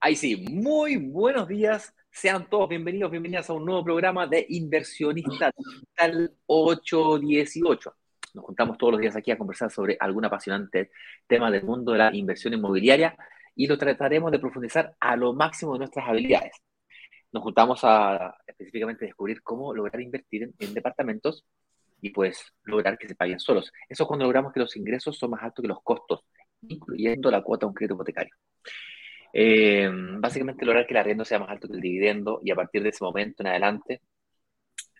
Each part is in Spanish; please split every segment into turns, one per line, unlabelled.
Ahí sí, muy buenos días. Sean todos bienvenidos, bienvenidas a un nuevo programa de Inversionista Digital 818. Nos juntamos todos los días aquí a conversar sobre algún apasionante tema del mundo de la inversión inmobiliaria y lo trataremos de profundizar a lo máximo de nuestras habilidades. Nos juntamos a específicamente descubrir cómo lograr invertir en, en departamentos y pues lograr que se paguen solos. Eso es cuando logramos que los ingresos son más altos que los costos, incluyendo la cuota de un crédito hipotecario. Eh, básicamente lograr que el arriendo sea más alto que el dividendo y a partir de ese momento en adelante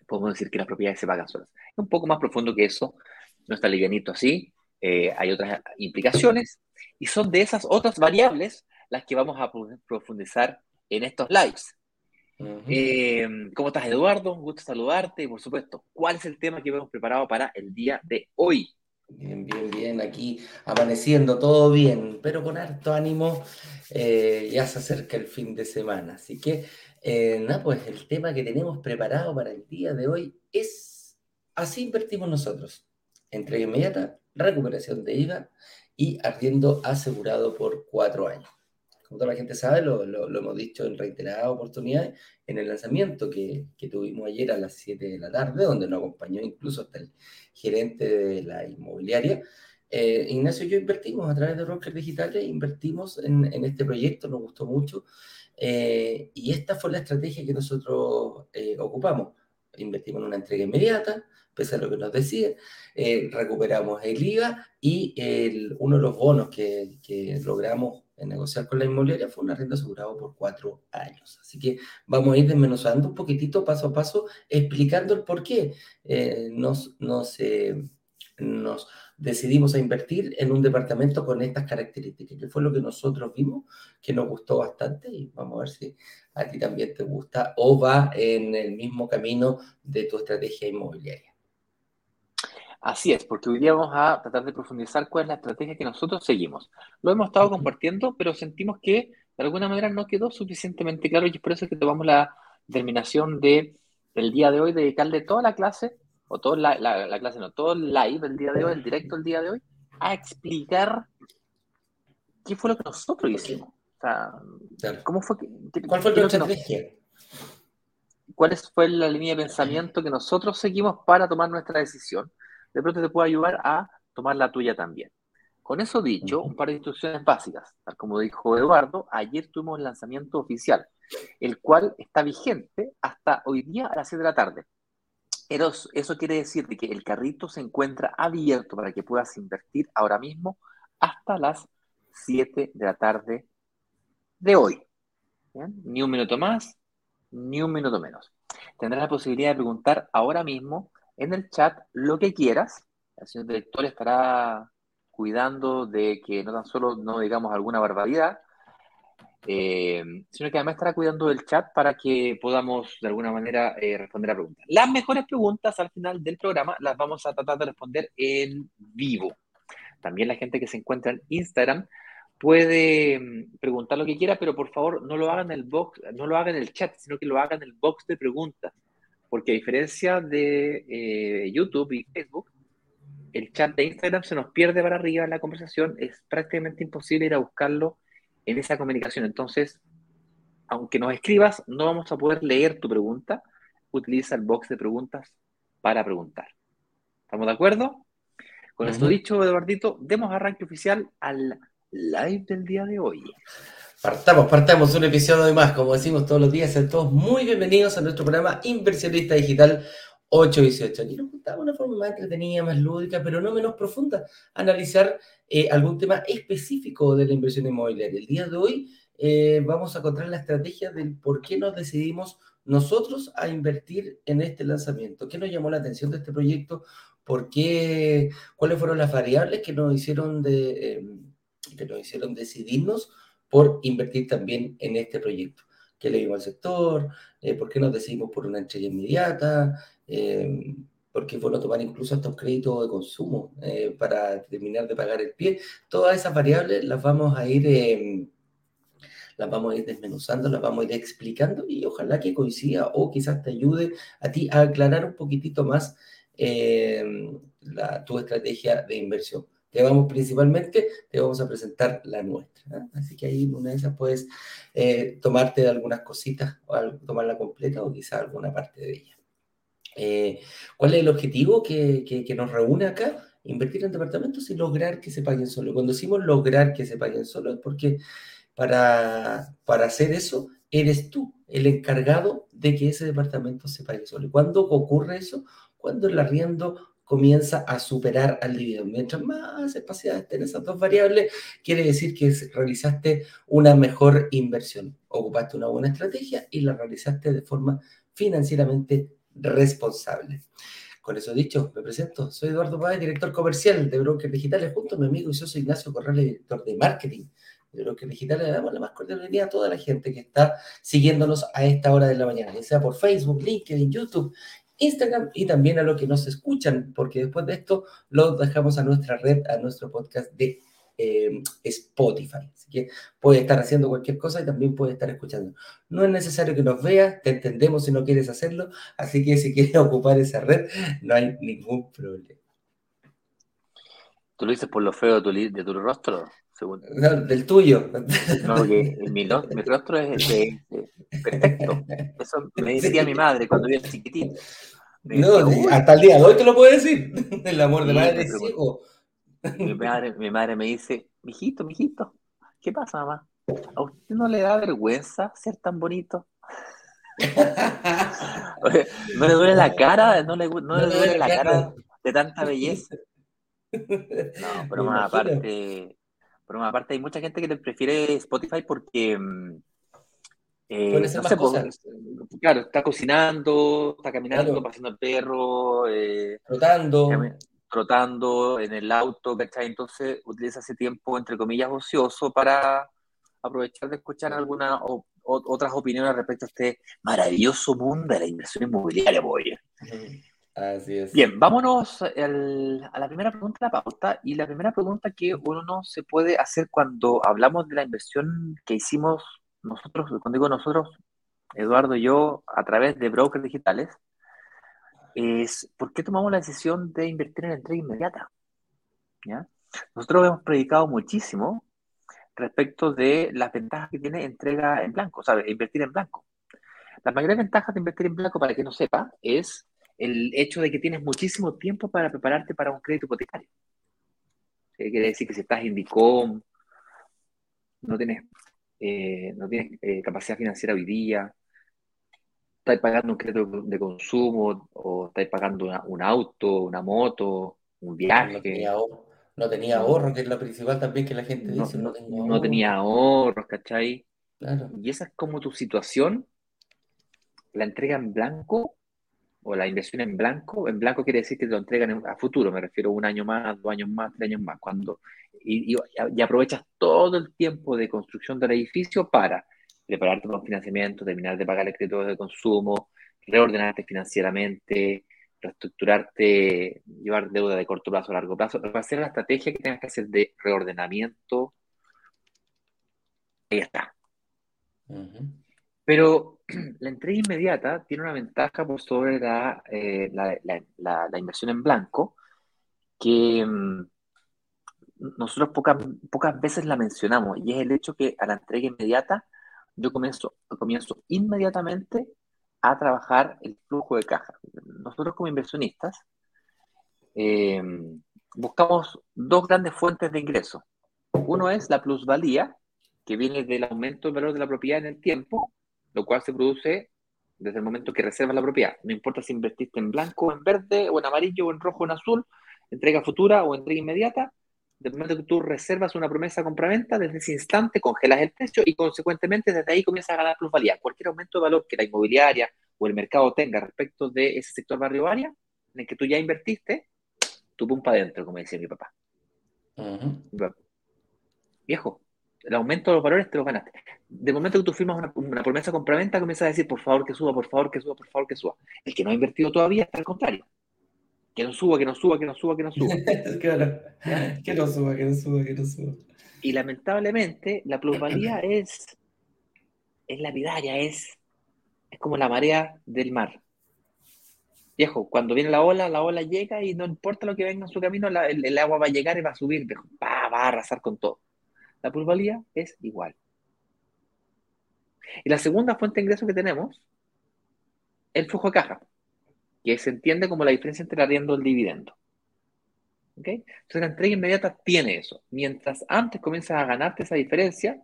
podemos decir que las propiedades se pagan solas. Es un poco más profundo que eso, no está livianito así, eh, hay otras implicaciones y son de esas otras variables las que vamos a profundizar en estos lives. Eh, ¿Cómo estás, Eduardo? Un gusto saludarte y, por supuesto, ¿cuál es el tema que hemos preparado para el día de hoy?
Bien, bien, bien, aquí amaneciendo todo bien, pero con harto ánimo, eh, ya se acerca el fin de semana. Así que, eh, nada, pues el tema que tenemos preparado para el día de hoy es, así invertimos nosotros, entrega inmediata, recuperación de IVA y arriendo asegurado por cuatro años como toda la gente sabe, lo, hemos dicho en reiteradas oportunidades, en el lanzamiento que, tuvimos ayer a las 7 de la tarde, donde nos acompañó incluso hasta el gerente de la inmobiliaria. Eh, Ignacio y yo invertimos a través de brokers digitales, invertimos en, este proyecto, nos gustó mucho. Eh, y esta fue la estrategia que nosotros eh, ocupamos. Invertimos en una entrega inmediata, pese a lo que nos decía, recuperamos el IVA y uno de los bonos que logramos negociar con la inmobiliaria fue un arriendo asegurado por cuatro años. Así que vamos a ir desmenuzando un poquitito paso a paso, explicando el por qué eh, nos, nos, nos decidimos a invertir en un departamento con estas características, que fue lo que nosotros vimos, que nos gustó bastante y vamos a ver si a ti también te gusta o va en el mismo camino de tu estrategia inmobiliaria.
Así es, porque hoy día vamos a tratar de profundizar cuál es la estrategia que nosotros seguimos. Lo hemos estado compartiendo, pero sentimos que de alguna manera no quedó suficientemente claro y es por eso que tomamos la determinación de, del día de hoy, de dedicarle toda la clase, o toda la, clase, no, todo el live el día de hoy, el directo el día de hoy, a explicar qué fue lo que nosotros hicimos. O sea, ¿cómo fue
¿Cuál fue la estrategia?
¿Cuál fue la línea de pensamiento que nosotros seguimos para tomar nuestra decisión? De pronto te puede ayudar a tomar la tuya también. Con eso dicho, un par de instrucciones básicas. Tal como dijo Eduardo, ayer tuvimos el lanzamiento oficial, el cual está vigente hasta hoy día a las 7 de la tarde. Pero eso quiere decir que el carrito se encuentra abierto para que puedas invertir ahora mismo hasta las 7 de la tarde de hoy. Ni un minuto más, ni un minuto menos. Tendrás la posibilidad de preguntar ahora mismo en el chat lo que quieras. El señor director estará cuidando de que no tan solo no digamos alguna barbaridad, eh, sino que además estará cuidando del chat para que podamos de alguna manera eh, responder a preguntas. Las mejores preguntas al final del programa las vamos a tratar de responder en vivo. También la gente que se encuentra en Instagram puede mm, preguntar lo que quiera, pero por favor no lo hagan en el box, no lo hagan en el chat, sino que lo hagan en el box de preguntas porque a diferencia de eh, YouTube y Facebook, el chat de Instagram se nos pierde para arriba en la conversación, es prácticamente imposible ir a buscarlo en esa comunicación. Entonces, aunque nos escribas, no vamos a poder leer tu pregunta. Utiliza el box de preguntas para preguntar. ¿Estamos de acuerdo? Con esto dicho, Eduardito, demos arranque oficial al live del día de hoy.
Partamos, partamos un episodio de más, como decimos todos los días, sean todos muy bienvenidos a nuestro programa Inversionista Digital 818. Aquí nos de una forma más entretenida, más lúdica, pero no menos profunda, analizar eh, algún tema específico de la inversión inmobiliaria. El día de hoy eh, vamos a contar la estrategia del por qué nos decidimos nosotros a invertir en este lanzamiento. ¿Qué nos llamó la atención de este proyecto? ¿Por qué? ¿Cuáles fueron las variables que nos hicieron, eh, que nos hicieron decidirnos? Por invertir también en este proyecto. qué le dimos al sector, eh, por qué nos decidimos por una entrega inmediata, eh, por qué bueno tomar incluso estos créditos de consumo eh, para terminar de pagar el pie. Todas esas variables las vamos a ir em, las vamos a ir desmenuzando, las vamos a ir explicando y ojalá que coincida o quizás te ayude a ti a aclarar un poquitito más em, tu estrategia de inversión. Te vamos principalmente, te vamos a presentar la nuestra. ¿eh? Así que ahí una de esas puedes eh, tomarte de algunas cositas, o tomarla completa o quizá alguna parte de ella. Eh, ¿Cuál es el objetivo que, que, nos reúne acá? Invertir en departamentos y lograr que se paguen solo. Cuando decimos lograr que se paguen solo es porque para, para hacer eso eres tú el encargado de que ese departamento se pague solo. ¿Y cuándo ocurre eso? Cuando el arriendo comienza a superar al dividendo. Mientras más espaciadas estén esas dos variables, quiere decir que realizaste una mejor inversión, ocupaste una buena estrategia y la realizaste de forma financieramente responsable. Con eso dicho, me presento. Soy Eduardo Páez, director comercial de Brokers Digitales, junto a mi amigo y soy Ignacio Corral, director de marketing de Brokers Digitales. Le damos la más cordial bienvenida a toda la gente que está siguiéndonos a esta hora de la mañana, ya sea por Facebook, LinkedIn, YouTube Instagram y también a los que nos escuchan, porque después de esto los dejamos a nuestra red, a nuestro podcast de eh, Spotify. Así que puede estar haciendo cualquier cosa y también puede estar escuchando. No es necesario que nos veas, te entendemos si no quieres hacerlo, así que si quieres ocupar esa red, no hay ningún problema.
¿Tú lo dices por lo feo de tu, rostro?
Del tuyo.
No, porque mi, rostro es, perfecto. Eso me decía mi madre cuando yo era chiquitito.
No, hasta el día de hoy te lo puedo decir. El amor de madre es ciego.
Mi madre, mi madre me dice, mijito, mijito, ¿qué pasa, mamá? ¿A usted no le da vergüenza ser tan bonito? no le duele la cara, no le, no le duele la cara de tanta belleza. No, pero más aparte, pero más aparte hay mucha gente que prefiere Spotify porque mm,
eh, no sé,
pues, claro, está cocinando, está caminando, pasando el perro, eh,
trotando.
trotando en el auto, ¿cachai? Entonces utiliza ese tiempo, entre comillas, ocioso para aprovechar de escuchar algunas otras opiniones respecto a este maravilloso mundo de la inversión inmobiliaria, boy.
Así es.
Bien, vámonos a la primera pregunta de la pauta. Y la primera pregunta que uno se puede hacer cuando hablamos de la inversión que hicimos nosotros, cuando digo nosotros, Eduardo y yo, a través de brokers digitales, es por qué tomamos la decisión de invertir en entrega inmediata. ¿Ya? Nosotros hemos predicado muchísimo respecto de las ventajas que tiene entrega en blanco, ¿sabes? Invertir en blanco. La mayor ventaja de invertir en blanco, para que no sepa, es el hecho de que tienes muchísimo tiempo para prepararte para un crédito hipotecario. Quiere decir que si estás en DICOM, no tienes eh, no tienes eh, capacidad financiera hoy día, estás pagando un crédito de consumo o estás pagando un auto, una moto, un viaje.
No tenía, ahorro, que es lo principal también que la gente dice.
No, no tenía ahorros, ¿cachai? Y esa es como tu situación, la entrega en blanco o la inversión en blanco, en blanco quiere decir que te lo entregan a futuro, me refiero a un año más, dos años más, tres años más, cuando y, aprovechas todo el tiempo de construcción del edificio para prepararte con financiamiento, terminar de pagar el crédito de consumo, reordenarte financieramente, reestructurarte, llevar deuda de corto plazo a largo plazo, hacer la estrategia que tengas que hacer de reordenamiento. Ahí está. Pero la entrega inmediata tiene una ventaja por sobre la, eh, la, inversión en blanco, que mm, nosotros pocas, pocas veces la mencionamos, y es el hecho que a la entrega inmediata yo comienzo, comienzo inmediatamente a trabajar el flujo de caja. Nosotros como inversionistas eh, buscamos dos grandes fuentes de ingreso. Uno es la plusvalía, que viene del aumento del valor de la propiedad en el tiempo, lo cual se produce desde el momento que reservas la propiedad. No importa si invertiste en blanco, en verde, o en amarillo, o en rojo, o en azul, entrega futura o entrega inmediata, desde el momento que tú reservas una promesa de compraventa, desde ese instante congelas el precio y consecuentemente desde ahí comienzas a ganar plusvalía. Cualquier aumento de valor que la inmobiliaria o el mercado tenga respecto de ese sector barrio área en el que tú ya invertiste, tú pum para adentro, como decía mi papá. Viejo, el aumento de los valores te lo ganaste. De momento que tú firmas una, una promesa compraventa, comienzas a decir, por favor que suba, por favor que suba, por favor que suba. El que no ha invertido todavía está al contrario. Que no suba, que no suba, que no suba, que no suba.
claro. Que no suba, que no suba, que no suba.
Y lamentablemente la plusvalía es, es lapidaria, es, es como la marea del mar. Viejo, cuando viene la ola, la ola llega y no importa lo que venga en su camino, el, agua va a llegar y va a subir, va, va a arrasar con todo. La plusvalía es igual. Y la segunda fuente de ingreso que tenemos, el flujo de caja, que se entiende como la diferencia entre el arriendo y el dividendo. Entonces la entrega inmediata tiene eso. Mientras antes comienzas a ganarte esa diferencia,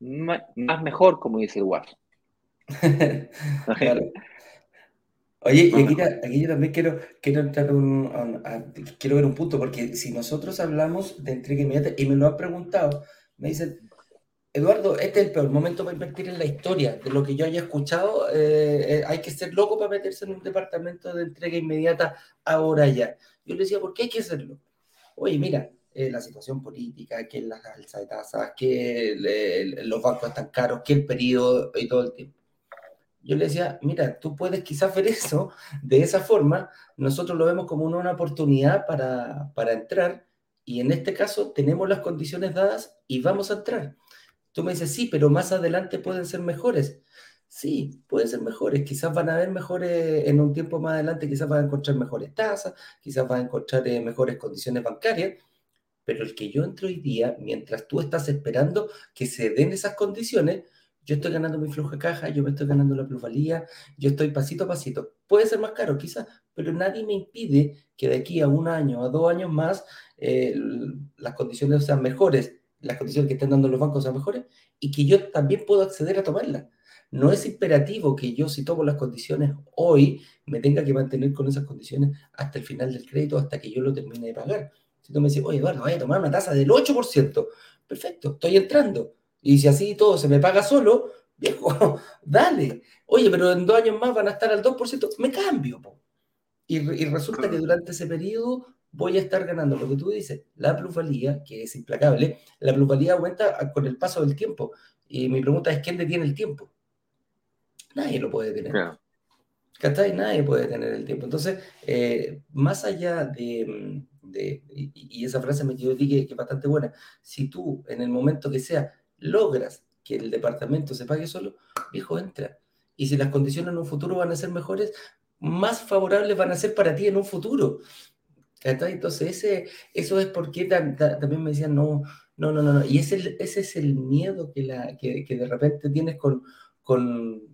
más, mejor, como dice el.
Oye, y aquí, yo también quiero, quiero entrar un, quiero ver un punto, porque si nosotros hablamos de entrega inmediata, y me lo han preguntado, me dicen, Eduardo, este es el peor momento para invertir en la historia. De lo que yo haya escuchado, eh, eh, hay que ser loco para meterse en un departamento de entrega inmediata ahora ya. Yo le decía, ¿por qué hay que hacerlo? Oye, mira, eh, la situación política, que la alza de tasas, que los bancos están caros, que el periodo y todo el tiempo. Yo le decía, mira, tú puedes quizás ver eso de esa forma, nosotros lo vemos como una, oportunidad para, para entrar y en este caso tenemos las condiciones dadas y vamos a entrar. Tú me dices, sí, pero más adelante pueden ser mejores. Sí, pueden ser mejores. Quizás van a haber mejores en un tiempo más adelante, quizás van a encontrar mejores tasas, quizás van a encontrar eh, mejores condiciones bancarias. Pero el que yo entro hoy día, mientras tú estás esperando que se den esas condiciones, yo estoy ganando mi flujo de caja, yo me estoy ganando la plusvalía, yo estoy pasito a pasito. Puede ser más caro, quizás, pero nadie me impide que de aquí a un año, a dos años más, eh, las condiciones sean mejores, las condiciones que estén dando los bancos sean mejores y que yo también puedo acceder a tomarlas. No es imperativo que yo, si tomo las condiciones hoy, me tenga que mantener con esas condiciones hasta el final del crédito, hasta que yo lo termine de pagar. Si tú me dices, oye, Eduardo, voy a tomar una tasa del 8%, perfecto, estoy entrando. Y si así todo se me paga solo, viejo, dale. Oye, pero en dos años más van a estar al 2%, me cambio. Y, y resulta que durante ese periodo voy a estar ganando lo que tú dices, la plusvalía, que es implacable, la plusvalía aumenta con el paso del tiempo. Y mi pregunta es, ¿quién detiene el tiempo? Nadie lo puede tener. ¿Cachai? Nadie puede tener el tiempo. Entonces, eh, más allá de, y, esa frase me quedó que, que es bastante buena, si tú en el momento que sea logras que el departamento se pague solo, viejo, entra. Y si las condiciones en un futuro van a ser mejores, más favorables van a ser para ti en un futuro. Entonces, ese, eso es porque también me decían, no, no, no, no, Y ese, es el miedo que, la, que, de repente tienes eh, con,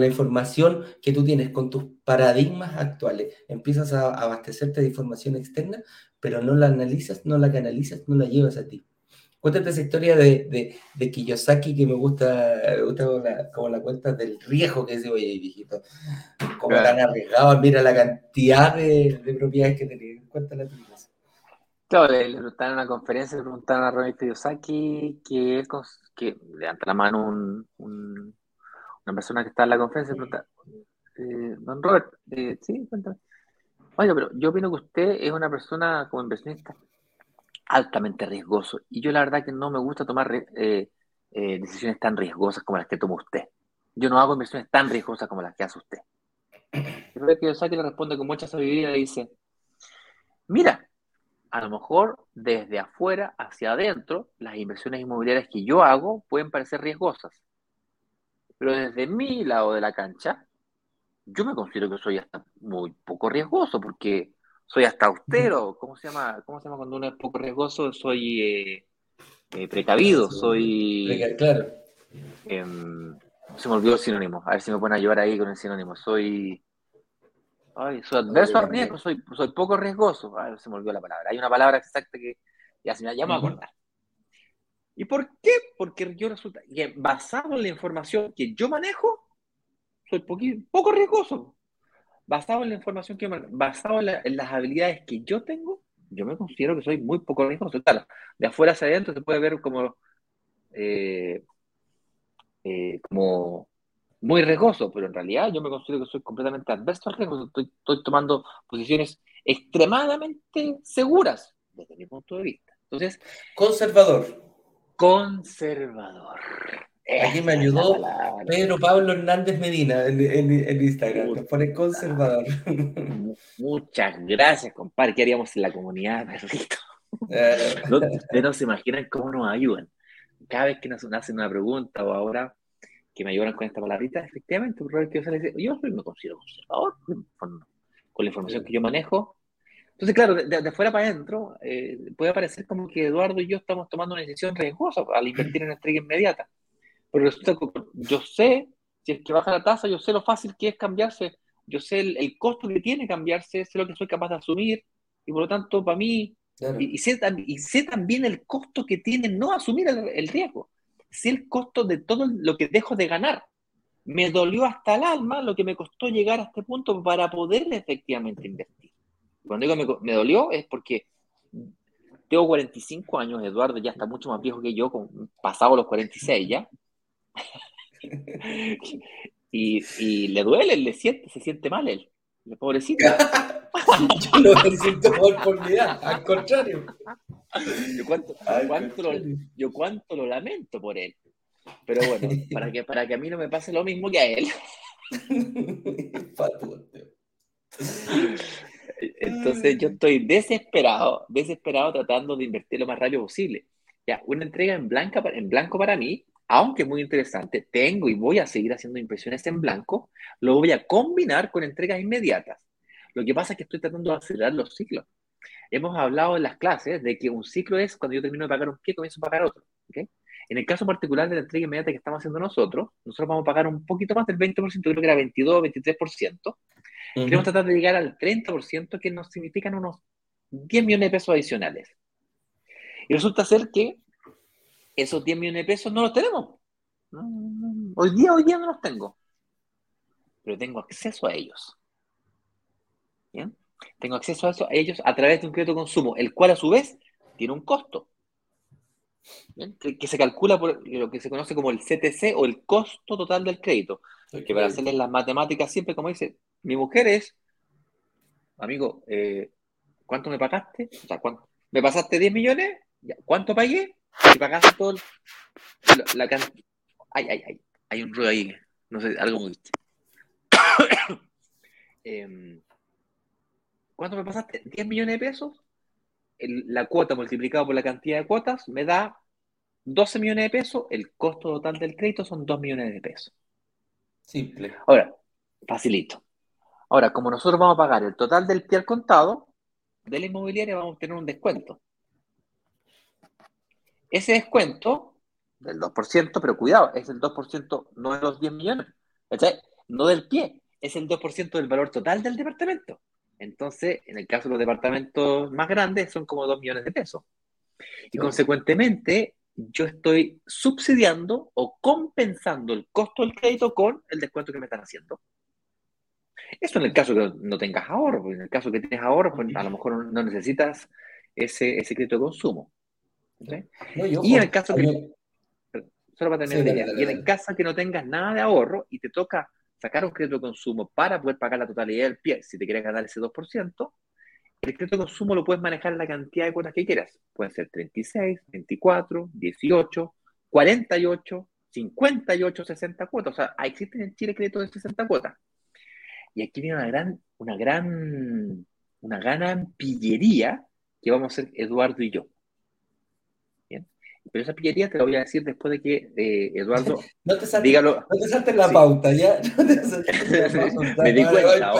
la información que tú tienes, con tus paradigmas actuales. Empiezas a abastecerte de información externa, pero no la analizas, no la canalizas, no la llevas a ti. Cuéntate esa historia de, de, Kiyosaki que me gusta, me gusta como la, cuenta del riesgo que dice, oye, viejito, como tan arriesgado, mira la cantidad de, propiedades que tenía. Cuéntale a
Claro, le, preguntaron en una conferencia, le preguntaron a Robert Kiyosaki que, que levanta la mano un, una persona que está en la conferencia y pregunta, eh, don Robert, eh, sí, cuéntame. Oye, pero yo opino que usted es una persona como inversionista altamente riesgoso. Y yo la verdad que no me gusta tomar eh, eh, decisiones tan riesgosas como las que toma usted. Yo no hago inversiones tan riesgosas como las que hace usted. Que Kiyosaki le responde con mucha sabiduría y le dice, mira, a lo mejor desde afuera hacia adentro, las inversiones inmobiliarias que yo hago pueden parecer riesgosas. Pero desde mi lado de la cancha, yo me considero que soy hasta muy poco riesgoso porque soy hasta austero, ¿cómo se llama? ¿Cómo se llama cuando uno es poco riesgoso? Soy eh, eh, precavido, soy...
Claro.
Em, se me olvidó el sinónimo, a ver si me pueden ayudar ahí con el sinónimo. Soy... Ay, soy adverso al riesgo, soy, soy poco riesgoso. Ay, se me olvidó la palabra. Hay una palabra exacta que ya se me llama a acordar. ¿Y por qué? Porque yo resulta que basado en la información que yo manejo, soy poco riesgoso basado en la información que basado en, las habilidades que yo tengo, yo me considero que soy muy poco riesgoso. Claro, de afuera hacia adentro se puede ver como, eh, eh, como muy riesgoso, pero en realidad yo me considero que soy completamente adverso al riesgo. Estoy, estoy tomando posiciones extremadamente seguras desde mi punto de vista. Entonces,
conservador.
Conservador.
Aquí me ayudó Pedro Pablo Hernández Medina en, Instagram, que pone conservador.
Muchas gracias, compadre. ¿Qué haríamos en la comunidad, perrito? Eh. Ustedes no se imaginan cómo nos ayudan. Cada vez que nos hacen una pregunta o ahora que me ayudan con esta palabrita, efectivamente, que yo, yo me considero conservador con, la información que yo manejo. Entonces, claro, de, de afuera para adentro, eh, puede parecer como que Eduardo y yo estamos tomando una decisión riesgosa al invertir en entrega inmediata. Pero resulta que yo sé, si es que baja la tasa, yo sé lo fácil que es cambiarse, yo sé el, costo que tiene cambiarse, sé lo que soy capaz de asumir, y por lo tanto, para mí, y, sé, y, sé, también el costo que tiene no asumir el, riesgo, sé el costo de todo lo que dejo de ganar. Me dolió hasta el alma lo que me costó llegar a este punto para poder efectivamente invertir. Cuando digo me, me dolió es porque tengo 45 años, Eduardo ya está mucho más viejo que yo, con, pasado los 46 ya. y, le duele, le siente, se siente mal él. El pobrecito.
yo no me siento mal por mi edad, al contrario.
Yo cuánto, Lo, yo cuánto lo lamento por él. Pero bueno, para que, para que a mí no me pase lo mismo que a él. Entonces yo estoy desesperado, desesperado tratando de invertir lo más rápido posible. Ya, una entrega en, blanca, en blanco para mí aunque muy interesante, tengo y voy a seguir haciendo impresiones en blanco, lo voy a combinar con entregas inmediatas. Lo que pasa es que estoy tratando de acelerar los ciclos. Hemos hablado en las clases de que un ciclo es cuando yo termino de pagar un pie, comienzo a pagar otro. En el caso particular de la entrega inmediata que estamos haciendo nosotros, nosotros vamos a pagar un poquito más del 20%, creo que era 22, 23%. Queremos tratar de llegar al 30%, que nos significan unos 10 millones de pesos adicionales. Y resulta ser que esos 10 millones de pesos no los tenemos. Hoy día, hoy día no los tengo. Pero tengo acceso a ellos. ¿Bien? Tengo acceso a, eso, a ellos a través de un crédito de consumo, el cual a su vez tiene un costo. Que, se calcula por lo que se conoce como el CTC o el costo total del crédito. Que para hacerles las matemáticas siempre, como dice, mi mujer es, amigo, eh, ¿cuánto me pagaste? O sea, ¿cuánto? ¿Me pasaste 10 millones? ¿Cuánto pagué? Si pagaste todo la, cantidad. Ay, ay, ay. Hay un ruido ahí. No sé, algo muy. eh, ¿Cuánto me pasaste? 10 millones de pesos. la cuota multiplicada por la cantidad de cuotas me da 12 millones de pesos. El costo total del crédito son 2 millones de pesos.
Simple.
Ahora, facilito. Ahora, como nosotros vamos a pagar el total del pie al contado, de la inmobiliaria vamos a tener un descuento. Ese descuento del 2%, pero cuidado, es el 2% no de los 10 millones, no del pie, es el 2% del valor total del departamento. Entonces, en el caso de los departamentos más grandes, son como 2 millones de pesos. Y consecuentemente, yo estoy subsidiando o compensando el costo del crédito con el descuento que me están haciendo. Eso en el caso que no tengas ahorro, en el caso que tienes ahorro, pues a lo mejor no necesitas ese, ese crédito de consumo y en el caso que. Solo para terminar y en el caso que no tengas nada de ahorro y te toca sacar un crédito de consumo para poder pagar la totalidad del pie, si te quieres ganar ese 2%, el crédito de consumo lo puedes manejar en la cantidad de cuotas que quieras. Pueden ser 36, 24, 18, 48, 58, 60 cuotas. O sea, existen en Chile créditos de 60 cuotas. Y aquí viene una gran, una gran, una gran pillería que vamos a hacer Eduardo y yo. Pero esa pillería te la voy a decir después de que eh, Eduardo
no te saltes, dígalo. No te saltes la pauta, ¿ya? No te saltes la
pauta. Me di cuenta.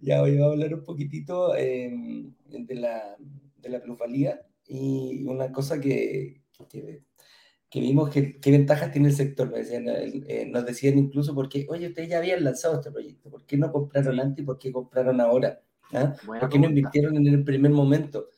Ya, hoy vamos a hablar un poquitito eh, de, la, de la plusvalía y una cosa que, que, que vimos que, qué ventajas tiene el sector. decían, eh, nos decían incluso porque, oye, ustedes ya habían lanzado este proyecto, ¿por qué no compraron antes y por qué compraron ahora? ¿Ah? ¿Por qué no invirtieron en el primer momento?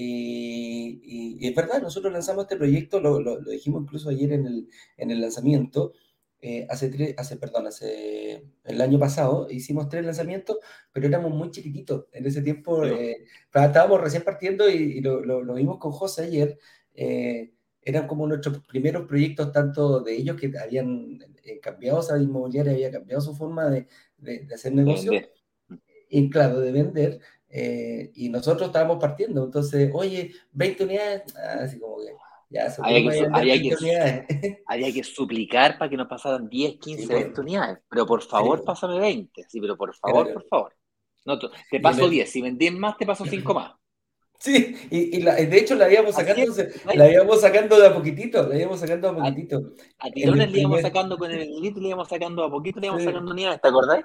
Y, es verdad, nosotros lanzamos este proyecto, lo, lo, dijimos incluso ayer en el, en el lanzamiento, eh, hace, tres, hace, perdón, hace el año pasado hicimos tres lanzamientos, pero éramos muy chiquititos. En ese tiempo eh, estábamos recién partiendo y, lo, lo, vimos con José ayer. Eh, eran como nuestros primeros proyectos, tanto de ellos que habían cambiado, esa inmobiliaria había cambiado su forma de, de, de hacer negocio y claro, de vender, Eh, y nosotros estábamos partiendo, entonces, oye, 20 unidades, ah, así como que ya
se había que, había, que, había que suplicar para que nos pasaran 10, 15, 20 unidades, pero por favor, pásame 20, sí, pero por favor, por favor. No, te paso 10, si vendí más, te paso 5 más.
Sí, y, de hecho la íbamos sacando, la íbamos sacando de a poquitito, la íbamos sacando a poquitito.
A, tirones le íbamos sacando con el litro, le íbamos sacando a poquito, le íbamos sacando unidades, ¿te acordás?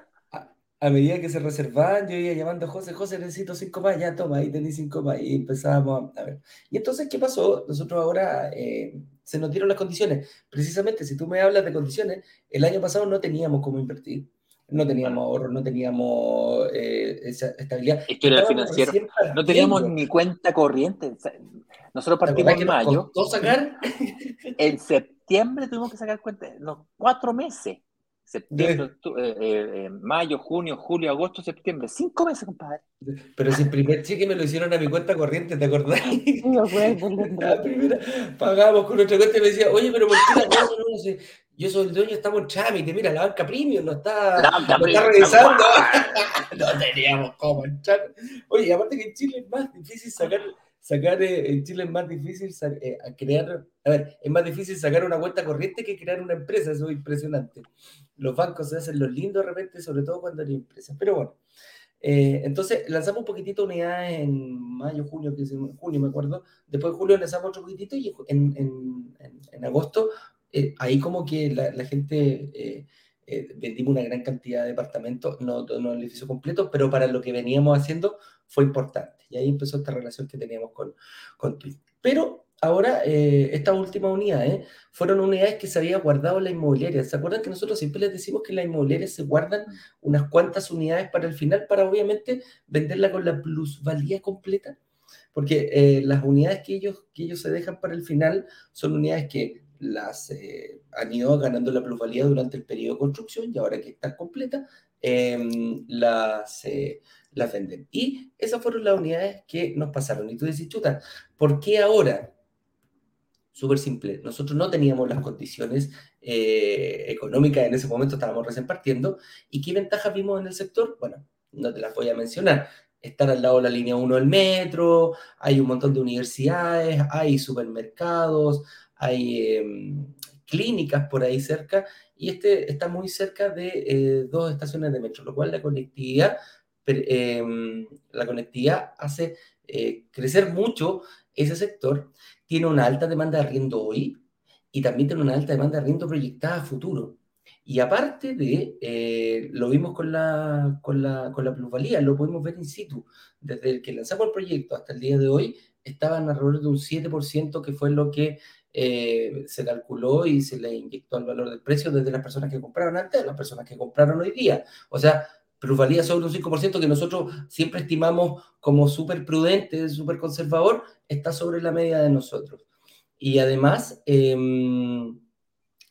A medida que se reservaban, yo iba llamando a José, José, necesito cinco más, ya toma, ahí tenéis cinco más, y empezábamos a, ver. Y entonces, ¿qué pasó? Nosotros ahora eh, se nos dieron las condiciones. Precisamente, si tú me hablas de condiciones, el año pasado no teníamos cómo invertir, no teníamos ahorro, no teníamos eh, esa estabilidad.
Historia financiera. No teníamos ni cuenta corriente. Nosotros partimos en mayo.
sacar?
En septiembre tuvimos que sacar cuenta, los cuatro meses septiembre, eh, eh, eh, mayo, junio, julio, agosto, septiembre. Cinco meses, compadre.
Pero si el primer cheque me lo hicieron a mi cuenta corriente, ¿te acordás? No, la primera pagamos con nuestra cuenta y me decía, oye, pero ¿por qué la no, no, sé. Yo soy el dueño, estamos en trámite, mira, la banca premium no está, no está revisando. no teníamos cómo entrar. Oye, aparte que en Chile es más difícil sacar sacar eh, en Chile es más difícil eh, crear, a ver, es más difícil sacar una cuenta corriente que crear una empresa, eso es impresionante. Los bancos se hacen los lindos de repente, sobre todo cuando hay empresas. Pero bueno, eh, entonces lanzamos un poquitito unidades en mayo, junio, que junio me acuerdo. Después de julio lanzamos otro poquitito y en, en, en, agosto, ahí como que la, la gente eh, vendimos una gran cantidad de departamentos, no, no el edificio completo, pero para lo que veníamos haciendo fue importante. Y ahí empezó esta relación que teníamos con, con Pero ahora, eh, estas últimas unidades fueron unidades que se había guardado en la inmobiliaria. ¿Se acuerdan que nosotros siempre les decimos que en la inmobiliaria se guardan unas cuantas unidades para el final, para obviamente venderla con la plusvalía completa? Porque eh, las unidades que ellos, que ellos se dejan para el final son unidades que las eh, han ido ganando la plusvalía durante el periodo de construcción y ahora que están completas, em, las, eh, las venden. Y esas fueron las unidades que nos pasaron. Y tú decís, chuta, ¿por qué ahora? Súper simple, nosotros no teníamos las condiciones eh, económicas en ese momento, estábamos recién partiendo. ¿Y qué ventajas vimos en el sector? Bueno, no te las voy a mencionar estar al lado de la línea 1 del metro, hay un montón de universidades, hay supermercados, hay em, clínicas por ahí cerca y este está muy cerca de eh, dos estaciones de metro, lo cual la conectividad, em, la conectividad hace eh, crecer mucho ese sector, tiene una alta demanda de arriendo hoy y también tiene una alta demanda de arriendo proyectada a futuro. Y aparte de, eh, lo vimos con la, con, la, con la plusvalía, lo podemos ver in situ. Desde el que lanzamos el proyecto hasta el día de hoy, estaban alrededor de un 7%, que fue lo que eh, se calculó y se le inyectó al valor del precio desde las personas que compraron antes a las personas que compraron hoy día. O sea, plusvalía sobre un 5% que nosotros siempre estimamos como súper prudente, súper conservador, está sobre la media de nosotros. Y además, em,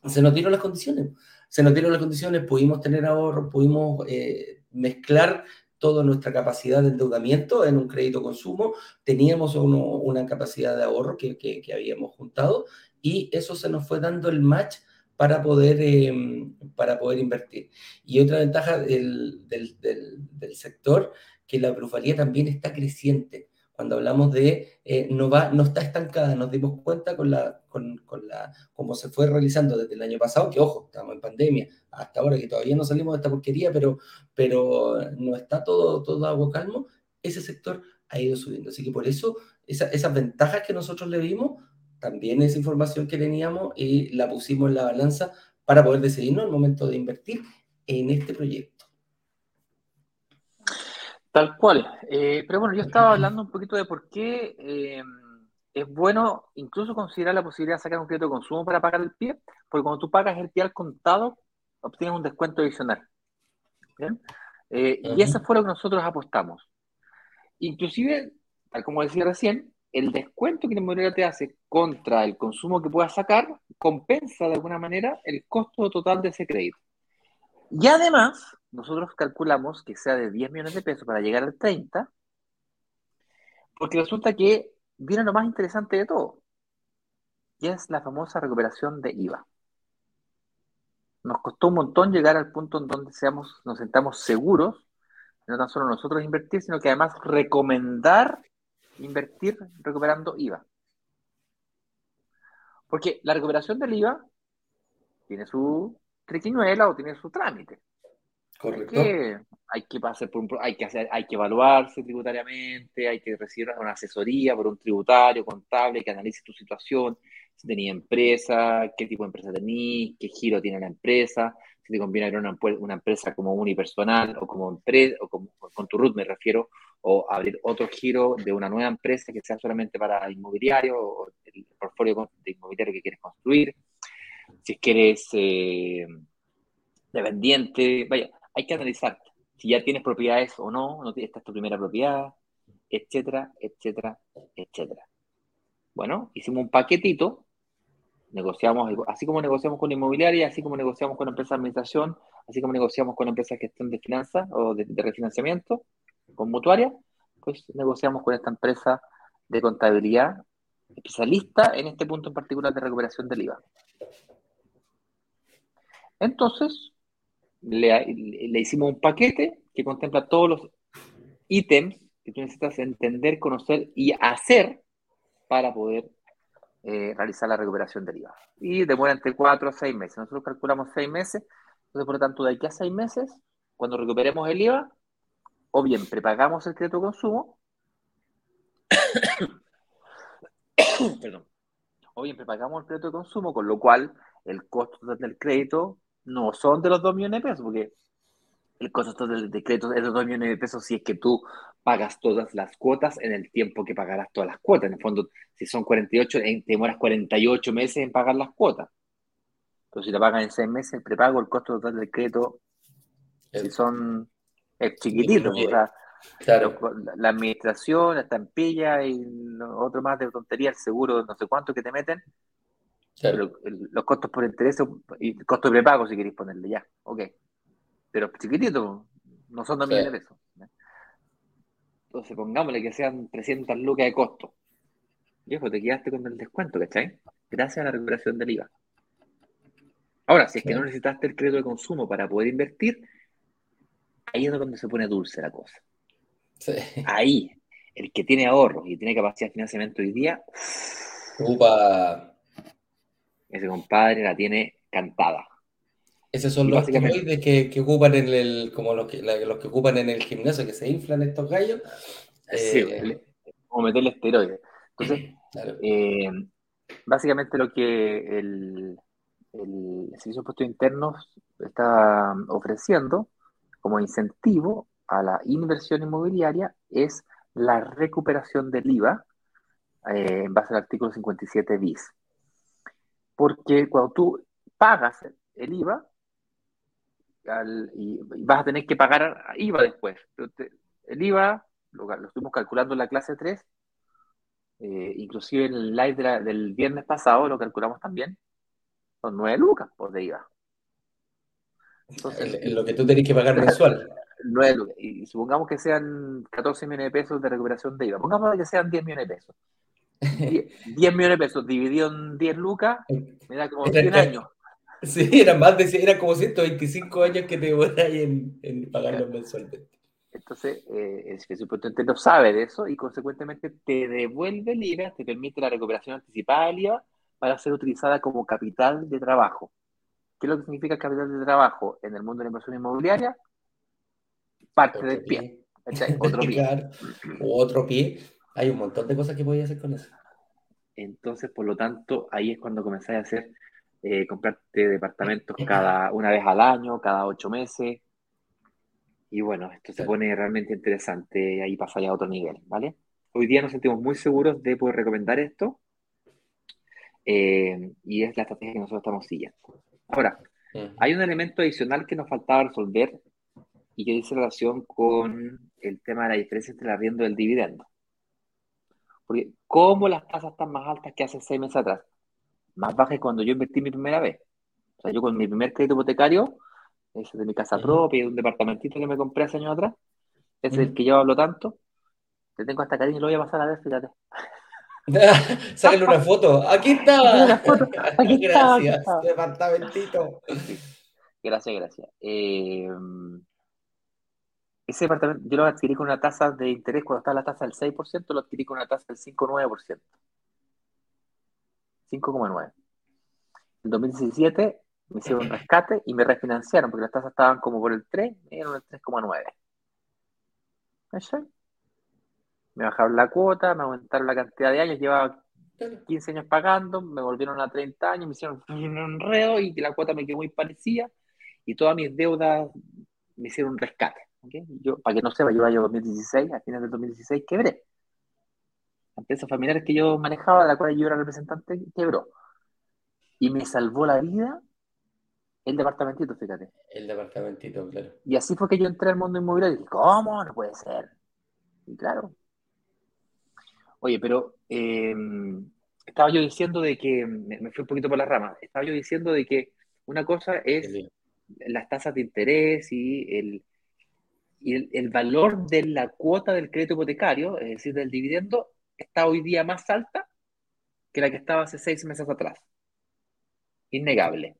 se nos dieron las condiciones. Se nos dieron las condiciones, pudimos tener ahorro, pudimos eh, mezclar toda nuestra capacidad de endeudamiento en un crédito consumo, teníamos una capacidad de ahorro que, que, habíamos juntado y eso se nos fue dando el match para poder, em, para poder invertir. Y otra ventaja del, del, sector, que la plusvalía también está creciente cuando hablamos de eh, no, va, no está estancada, nos dimos cuenta con la, con, la, cómo se fue realizando desde el año pasado, que ojo, estamos en pandemia, hasta ahora que todavía no salimos de esta porquería, pero, pero no está todo, todo agua calmo, ese sector ha ido subiendo. Así que por eso esas ventajas que nosotros le vimos, también es información que teníamos y la pusimos en la balanza para poder decidirnos al momento de invertir en este proyecto.
Tal cual. Eh, pero bueno, yo estaba hablando un poquito de por qué eh, es bueno incluso considerar la posibilidad de sacar un crédito de consumo para pagar el pie, porque cuando tú pagas el pie al contado, obtienes un descuento adicional. Eh, y eso fue lo que nosotros apostamos. Inclusive, tal como decía recién, el descuento que la inmobiliaria te hace contra el consumo que puedas sacar compensa de alguna manera el costo total de ese crédito. Y además, nosotros calculamos que sea de 10 millones de pesos para llegar al 30, porque resulta que viene lo más interesante de todo, y es la famosa recuperación de IVA. Nos costó un montón llegar al punto en donde seamos, nos sentamos seguros no tan solo nosotros invertir, sino que además recomendar invertir recuperando IVA. Porque la recuperación del IVA tiene su triquiñuela o tiene su trámite.
Correcto.
hay que pasar por un, hay que hacer, hay que evaluarse tributariamente, hay que recibir una asesoría por un tributario, contable, que analice tu situación, si tenía empresa, qué tipo de empresa tenías, qué giro tiene la empresa, si te conviene abrir una, una empresa como unipersonal o como empresa, o como, con tu RUT me refiero, o abrir otro giro de una nueva empresa que sea solamente para inmobiliario o el portfolio de inmobiliario que quieres construir. Si quieres eh, dependiente, vaya, hay que analizar si ya tienes propiedades o no, no esta es tu primera propiedad, etcétera, etcétera, etcétera. Bueno, hicimos un paquetito, negociamos, así como negociamos con inmobiliaria, así como negociamos con empresas de administración, así como negociamos con empresas de gestión de finanzas o de, refinanciamiento, con mutuaria, pues negociamos con esta empresa de contabilidad especialista en este punto en particular de recuperación del IVA. Entonces, le, hicimos un paquete que contempla todos los ítems que tú necesitas entender, conocer y hacer para poder eh, realizar la recuperación del IVA. Y demora entre 4 a 6 meses. Nosotros calculamos 6 meses, entonces por lo tanto de aquí a 6 meses, cuando recuperemos el IVA, o bien prepagamos el crédito de consumo, perdón, o bien prepagamos el crédito de consumo, con lo cual el costo del crédito no son de los 2 millones de pesos, porque el costo del decreto es de 2 millones de pesos si es que tú pagas todas las cuotas en el tiempo que pagarás todas las cuotas. En el fondo, si son 48, te demoras 48 meses en pagar las cuotas. Pero si te pagan en 6 meses, el prepago, el costo total del decreto, si son, es chiquitito. O sea, la, administración, la estampilla y otro más de tontería, el seguro, no sé cuánto que te meten, los costos por interés y costo de prepago, si queréis ponerle ya, ok. Pero chiquitito, no son 2 millones de pesos. Entonces, pongámosle que sean 300 lucas de costo. Viejo, te quedaste con el descuento, ¿cachai? Gracias a la recuperación del IVA. Ahora, si es que no necesitaste el crédito de consumo para poder invertir, ahí es donde se pone dulce la cosa. Ahí, el que tiene ahorros y tiene capacidad de financiamiento hoy día,
Upa
ese compadre la tiene cantada.
Esos son los que, que, ocupan en el, como los que, los que ocupan en el gimnasio, que se inflan estos gallos.
Sí, eh, como meterle esteroides. Entonces, eh, básicamente lo que el, el Servicio de Impuestos Internos está ofreciendo como incentivo a la inversión inmobiliaria es la recuperación del IVA eh, en base al artículo 57 bis porque cuando tú pagas el IVA, y vas a tener que pagar IVA después. el IVA, lo, estuvimos calculando en la clase 3, eh, inclusive en el live del viernes pasado lo calculamos también, son 9 lucas por de IVA.
Entonces, lo que tú tenés que pagar mensual.
9 lucas. Y supongamos que sean 14 millones de pesos de recuperación de IVA. Pongamos que sean 10 millones de pesos. 10, millones de pesos dividido en 10 lucas, me da como 100 años.
Sí, era más de era como 125 años que te demoras en, en pagarlo mensualmente.
Entonces, eh, el presupuesto entero sabe de eso y consecuentemente te devuelve el IVA, te permite la recuperación anticipada del IVA para ser utilizada como capital de trabajo. ¿Qué es lo que significa capital de trabajo en el mundo de la inversión inmobiliaria? Parte del pie.
Otro pie. otro pie hay un montón de cosas que podía hacer con eso.
Entonces, por lo tanto, ahí es cuando comenzáis a hacer, eh, comprarte departamentos cada una vez al año, cada ocho meses. Y bueno, esto se pone realmente interesante, ahí pasa ya a otro nivel, ¿vale? Hoy día nos sentimos muy seguros de poder recomendar esto eh, y es la estrategia que nosotros estamos siguiendo. Ahora, hay un elemento adicional que nos faltaba resolver y que dice relación con el tema de la diferencia entre el arriendo y el dividendo. Porque, ¿cómo las tasas están más altas que hace seis meses atrás? Más bajas que cuando yo invertí mi primera vez. O sea, yo con mi primer crédito hipotecario, ese de mi casa propia y de un departamentito que me compré hace años atrás, ese es el que yo hablo tanto, te tengo hasta cariño y lo voy a pasar a ver, fíjate.
Sáquenle una foto. Aquí está.
Aquí está.
Gracias, departamentito.
Gracias, gracias. Eh, ese departamento yo lo adquirí con una tasa de interés cuando estaba la tasa del 6%, lo adquirí con una tasa del 5,9%. 5,9%. En 2017 me hicieron un rescate y me refinanciaron porque las tasas estaban como por el 3, me dieron el 3,9. Me bajaron la cuota, me aumentaron la cantidad de años, llevaba 15 años pagando, me volvieron a 30 años, me hicieron un enredo y la cuota me quedó muy parecida y todas mis deudas me hicieron un rescate. Yo, para que no sepa, yo año 2016, a fines del 2016, quebré. La empresa familiar que yo manejaba, de la cual yo era representante, quebró. Y me salvó la vida el departamentito, fíjate.
El departamentito, claro.
Y así fue que yo entré al mundo inmobiliario y dije, ¿cómo? No puede ser. Y claro. Oye, pero eh, estaba yo diciendo de que, me, fui un poquito por la rama, estaba yo diciendo de que una cosa es las tasas de interés y el, y el, valor de la cuota del crédito hipotecario, es decir, del dividendo, está hoy día más alta que la que estaba hace seis meses atrás. Innegable.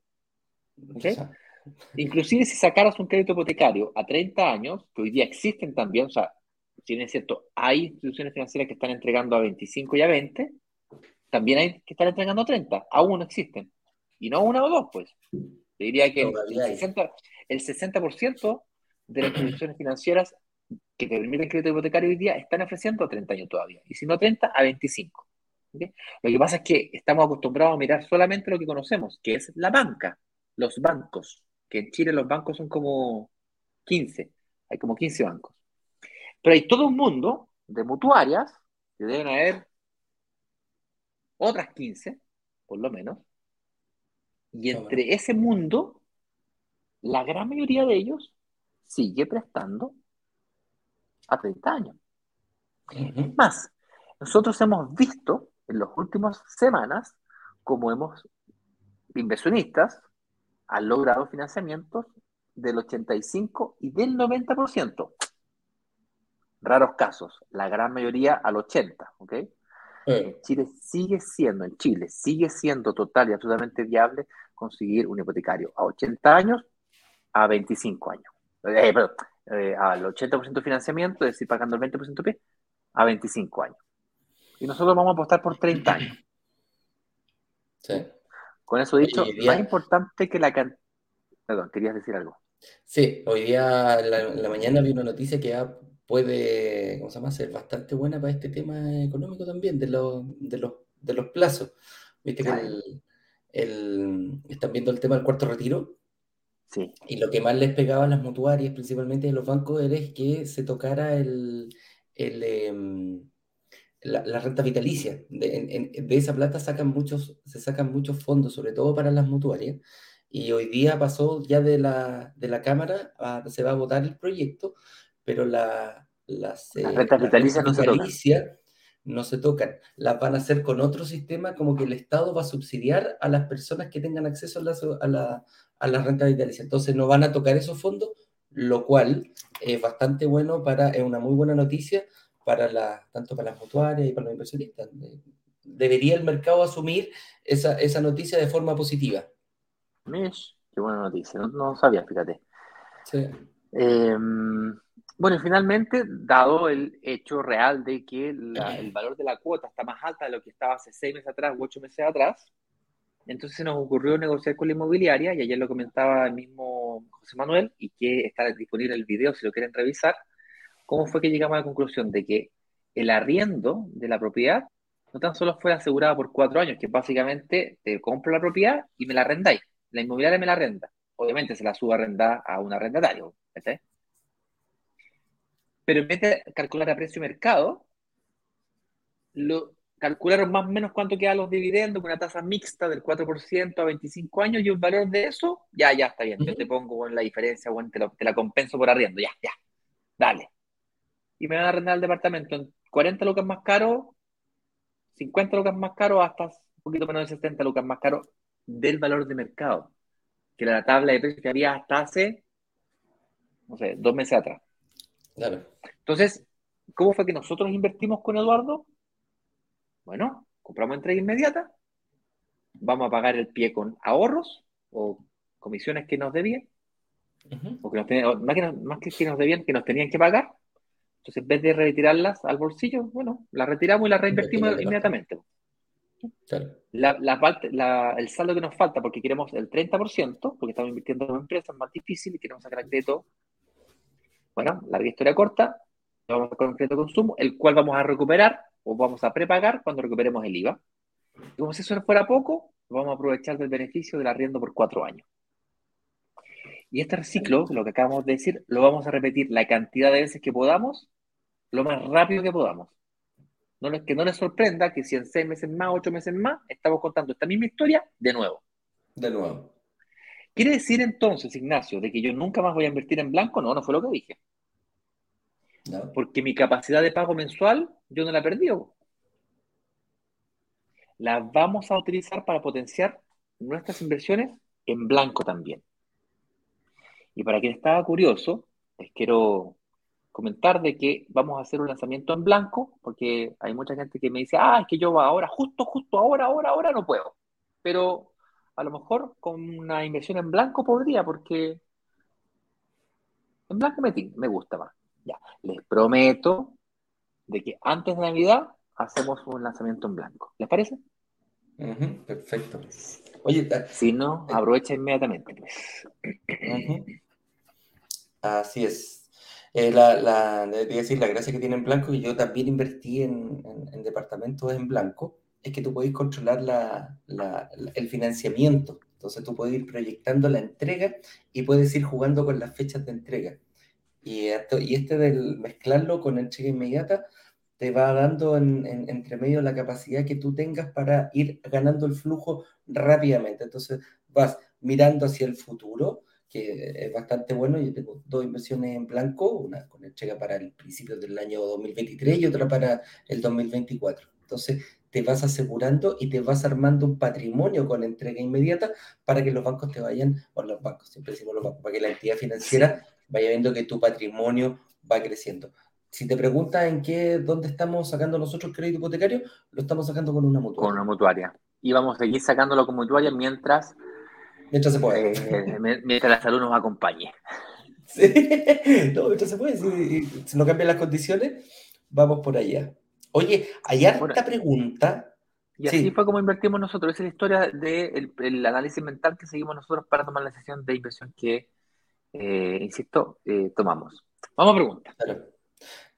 Inclusive si sacaras un crédito hipotecario a 30 años, que hoy día existen también, o sea, si bien es cierto, hay instituciones financieras que están entregando a 25 y a 20, también hay que estar entregando a 30, aún existen. Y no una o dos, pues. Te diría que el 60%, el 60 de las instituciones financieras que te permiten crédito hipotecario hoy día están ofreciendo a 30 años todavía. Y si no 30, a 25. Lo que pasa es que estamos acostumbrados a mirar solamente lo que conocemos, que es la banca, los bancos, que en Chile los bancos son como 15, hay como 15 bancos. Pero hay todo un mundo de mutuarias, que deben haber otras 15, por lo menos, y entre ese mundo, la gran mayoría de ellos sigue prestando a 30 años. Más, nosotros hemos visto en las últimas semanas como hemos, inversionistas, han logrado financiamientos del 85 y del 90%. Raros casos, la gran mayoría al 80, ¿ok? En Chile sigue siendo, en Chile sigue siendo total y absolutamente viable conseguir un hipotecario a 80 años a 25 años. Eh, perdón, eh, al 80% de financiamiento, es decir, pagando el 20% P, a 25 años. Y nosotros vamos a apostar por 30 años.
Sí.
Con eso dicho, más importante que la cantidad. Perdón, querías decir algo.
Sí, hoy día en la, mañana vi una noticia que ya puede, ¿cómo se llama?, ser bastante buena para este tema económico también, de, los, de, los, de los plazos. Viste que el, están viendo el tema del cuarto retiro.
Sí.
Y lo que más les pegaba a las mutuarias, principalmente de los bancos, era que se tocara el, el, em, la, renta vitalicia. De, esa plata sacan muchos, se sacan muchos fondos, sobre todo para las mutuarias. Y hoy día pasó ya de la, de la Cámara, se va a votar el proyecto, pero la, las,
la renta vitalicia no se
tocan. No se tocan. Las van a hacer con otro sistema, como que el Estado va a subsidiar a las personas que tengan acceso a la, a la, a la renta vitalicia. Entonces no van a tocar esos fondos, lo cual es bastante bueno para, es una muy buena noticia para la, tanto para las mutuarias y para los inversionistas. Debería el mercado asumir esa, esa noticia de forma positiva.
Mish, qué buena noticia, no, sabía, fíjate.
Sí.
Em, bueno, finalmente, dado el hecho real de que el valor de la cuota está más alta de lo que estaba hace seis meses atrás u ocho meses atrás, entonces se nos ocurrió negociar con la inmobiliaria, y ayer lo comentaba el mismo José Manuel, y que está disponible el video si lo quieren revisar, ¿Cómo fue que llegamos a la conclusión de que el arriendo de la propiedad no tan solo fue asegurado por cuatro años, que básicamente te compro la propiedad y me la arrendáis. La inmobiliaria me la arrenda. Obviamente se la suba arrendar a un arrendatario. Pero en vez de calcular a precio mercado, lo calcularon más o menos cuánto quedan los dividendos con una tasa mixta del 4% a 25 años y un valor de eso, ya, ya está bien. Yo te pongo la diferencia, bueno, te, te la compenso por arriendo, ya, ya. Dale y me van a arrendar el departamento en 40 lucas más caro, 50 lucas más caro, hasta un poquito menos de 70 lucas más caro del valor de mercado, que era la tabla de precios que había hasta hace, no sé, dos meses atrás.
Claro.
Entonces, ¿cómo fue que nosotros invertimos con Eduardo? Bueno, compramos entrega inmediata, vamos a pagar el pie con ahorros o comisiones que nos debían, Porque más, que, más que nos debían, que nos tenían que pagar. Entonces, en vez de retirarlas al bolsillo, bueno, las retiramos y las reinvertimos inmediatamente. La, el saldo que nos falta, porque queremos el 30%, porque estamos invirtiendo en empresas más difíciles y queremos sacar crédito. Bueno, la historia corta, vamos con un crédito de consumo, el cual vamos a recuperar o vamos a prepagar cuando recuperemos el IVA. Y como si eso fuera poco, vamos a aprovechar del beneficio del arriendo por cuatro años. Y este ciclo, lo que acabamos de decir, lo vamos a repetir la cantidad de veces que podamos, lo más rápido que podamos. No, que no les sorprenda que si en seis meses más, ocho meses más, estamos contando esta misma historia de nuevo.
De nuevo.
¿Quiere decir entonces, Ignacio, de que yo nunca más voy a invertir en blanco? No, no fue lo que dije. Porque mi capacidad de pago mensual yo no la perdido. La vamos a utilizar para potenciar nuestras inversiones en blanco también. Y para quien estaba curioso, les quiero comentar de que vamos a hacer un lanzamiento en blanco, porque hay mucha gente que me dice, ah, es que yo ahora, justo, justo ahora, ahora, ahora no puedo. Pero a lo mejor con una inversión en blanco podría, porque en blanco me, me gusta más. Ya, les prometo de que antes de Navidad hacemos un lanzamiento en blanco. ¿Les parece?
perfecto.
Oye, si no, aprovecha inmediatamente. Pues.
Así es. Eh, la, la, decir, la gracia que tiene en blanco, y yo también invertí en, departamentos en blanco, es que tú podés controlar el financiamiento. Entonces tú puedes ir proyectando la entrega y puedes ir jugando con las fechas de entrega. Y, y este del mezclarlo con entrega inmediata te va dando en, entre medio la capacidad que tú tengas para ir ganando el flujo rápidamente. Entonces vas mirando hacia el futuro, que es bastante bueno. Yo tengo dos inversiones en blanco, una con entrega para el principio del año 2023 y otra para el 2024. Entonces te vas asegurando y te vas armando un patrimonio con entrega inmediata para que los bancos te vayan, o los bancos, siempre decimos los bancos, para que la entidad financiera vaya viendo que tu patrimonio va creciendo. Si te preguntas en qué, dónde estamos sacando nosotros el crédito hipotecario, lo estamos sacando con una mutuaria.
Con una mutuaria. Y vamos a seguir sacándolo con mutuaria mientras...
Mientras se puede.
Eh, mientras la salud nos acompañe.
Sí, no, mientras se puede. Si, no cambian las condiciones, vamos por allá. Oye, hay harta pregunta.
Y así fue como invertimos nosotros. Esa es la historia del de análisis mental que seguimos nosotros para tomar la decisión de inversión que eh, insisto, eh, tomamos. Vamos a preguntas.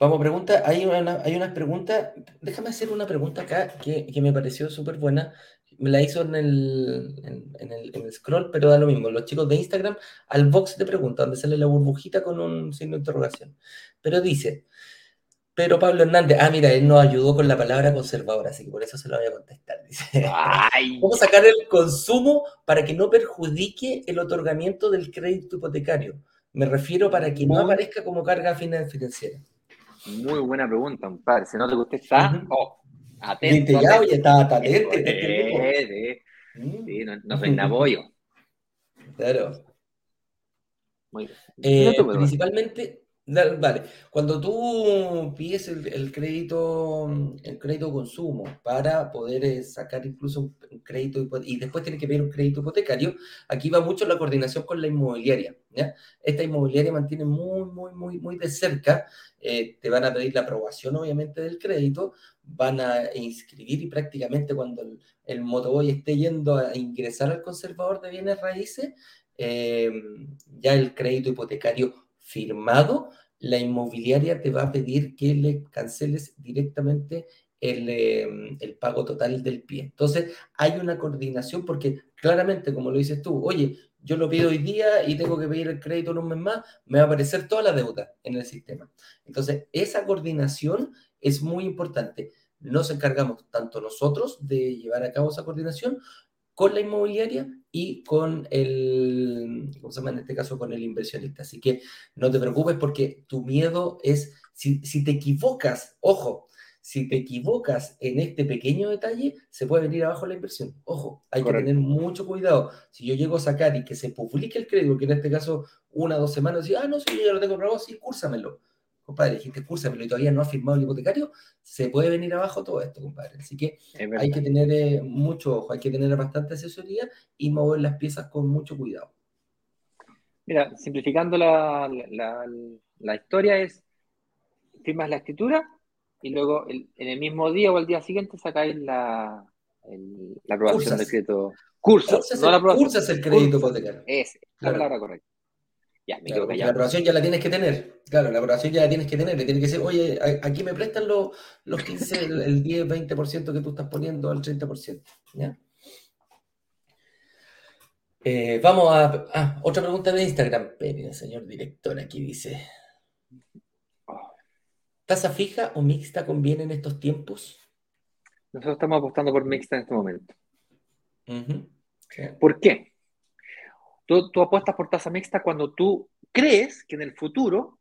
Vamos a preguntas. Hay, hay unas preguntas. Déjame hacer una pregunta acá que, me pareció súper buena. Me la hizo en el, en, el, scroll, pero da lo mismo. Los chicos de Instagram, al box de preguntas, donde sale la burbujita con un signo de interrogación. Pero dice, pero Pablo Hernández, ah, mira, él nos ayudó con la palabra conservadora, así que por eso se lo voy a contestar. Dice, ¿cómo sacar el consumo para que no perjudique el otorgamiento del crédito hipotecario? Me refiero para que no aparezca como carga financiera.
Muy buena pregunta, compadre. Si no te gusta, está oh,
atento. ya, oye, está atento.
Sí, no, no soy apoyo.
Claro. Muy bien. Eh, principalmente, Vale, cuando tú pides el, crédito, el crédito consumo para poder eh, sacar incluso un crédito y después tienes que pedir un crédito hipotecario, aquí va mucho la coordinación con la inmobiliaria. Esta inmobiliaria mantiene muy, muy, muy, muy de cerca, eh, te van a pedir la aprobación obviamente del crédito, van a inscribir y prácticamente cuando el, el motoboy esté yendo a ingresar al conservador de bienes raíces, eh, ya el crédito hipotecario firmado, la inmobiliaria te va a pedir que le canceles directamente em, el, pago total del pie. Entonces, hay una coordinación porque claramente, como lo dices tú, oye, yo lo pido hoy día y tengo que pedir el crédito en un más, me va a aparecer toda la deuda en el sistema. Entonces, esa coordinación es muy importante. Nos encargamos tanto nosotros de llevar a cabo esa coordinación con la inmobiliaria y con el, ¿cómo se llama en este caso? Con el inversionista. Así que no te preocupes porque tu miedo es, si, te equivocas, ojo, si te equivocas en este pequeño detalle, se puede venir abajo la inversión. Ojo, hay que tener mucho cuidado. Si yo llego a sacar y que se publique el crédito, que en este caso una o dos semanas, y ah, no, si yo ya lo tengo probado, sí, cúrsamelo compadre, dijiste, escúchame, y todavía no ha firmado el hipotecario, se puede venir abajo todo esto, compadre. Así que hay que tener eh, mucho ojo, hay que tener bastante asesoría y mover las piezas con mucho cuidado.
Mira, simplificando la, la, historia es, firmas la escritura y luego en el mismo día o el día siguiente sacáis la, la aprobación del crédito.
Cursas, no la aprobación. Cursas el crédito hipotecario.
Es la palabra correcta.
Ya, me claro, la aprobación ya la tienes que tener. Claro, la aprobación ya la tienes que tener. Le tiene que decir, oye, aquí me prestan los, los 15, el, 10, 20% que tú estás poniendo al 30%. ¿ya? Eh, vamos a. Ah, otra pregunta de Instagram. Pero, señor director, aquí dice: ¿Tasa fija o mixta conviene en estos tiempos?
Nosotros estamos apostando por mixta en este momento. ¿Por qué? Tú, tú, apuestas por tasa mixta cuando tú crees que en el futuro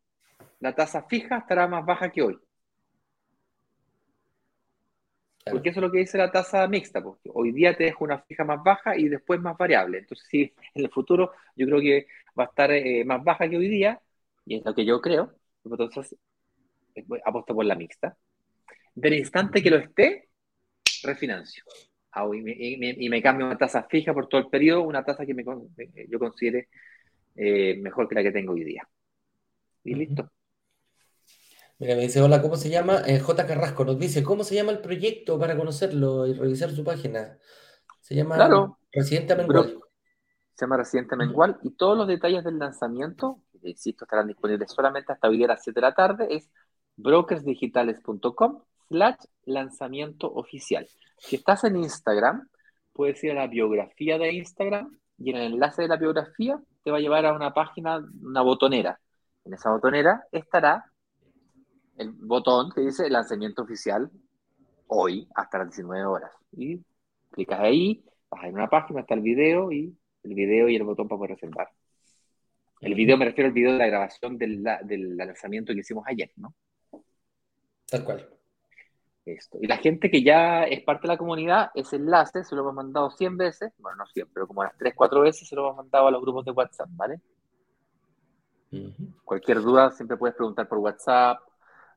la tasa fija estará más baja que hoy. Porque eso es lo que dice la tasa mixta, porque hoy día te dejo una fija más baja y después más variable. Entonces, sí, en el futuro yo creo que va a estar eh, más baja que hoy día, y es lo que yo creo. Entonces, apuesto por la mixta. Del instante que lo esté, refinancio. Y, me, cambio una tasa fija por todo el periodo, una tasa que me, yo considere eh, mejor que la que tengo hoy día. Y listo.
Mira, me dice, hola, ¿cómo se llama? Eh, J. Carrasco nos dice, ¿cómo se llama el proyecto para conocerlo y revisar su página? Se llama
claro,
Residente Mengual.
Se llama Residente Mengual y todos los detalles del lanzamiento, insisto, estarán disponibles solamente hasta hoy a las 7 de la tarde, es brokersdigitales.com slash lanzamiento oficial. Si estás en Instagram, puedes ir a la biografía de Instagram y en el enlace de la biografía te va a llevar a una página, una botonera. En esa botonera estará el botón que dice lanzamiento oficial hoy hasta las 19 horas. Y clicas ahí, vas a una página, está el video y el video y el botón para poder reservar. El video me refiero al video de la grabación del, del lanzamiento que hicimos ayer, ¿no?
Tal cual.
Esto. Y la gente que ya es parte de la comunidad, ese enlace se lo hemos mandado 100 veces, bueno, no 100, pero como las 3, 4 veces se lo hemos mandado a los grupos de WhatsApp, ¿vale? Cualquier duda siempre puedes preguntar por WhatsApp,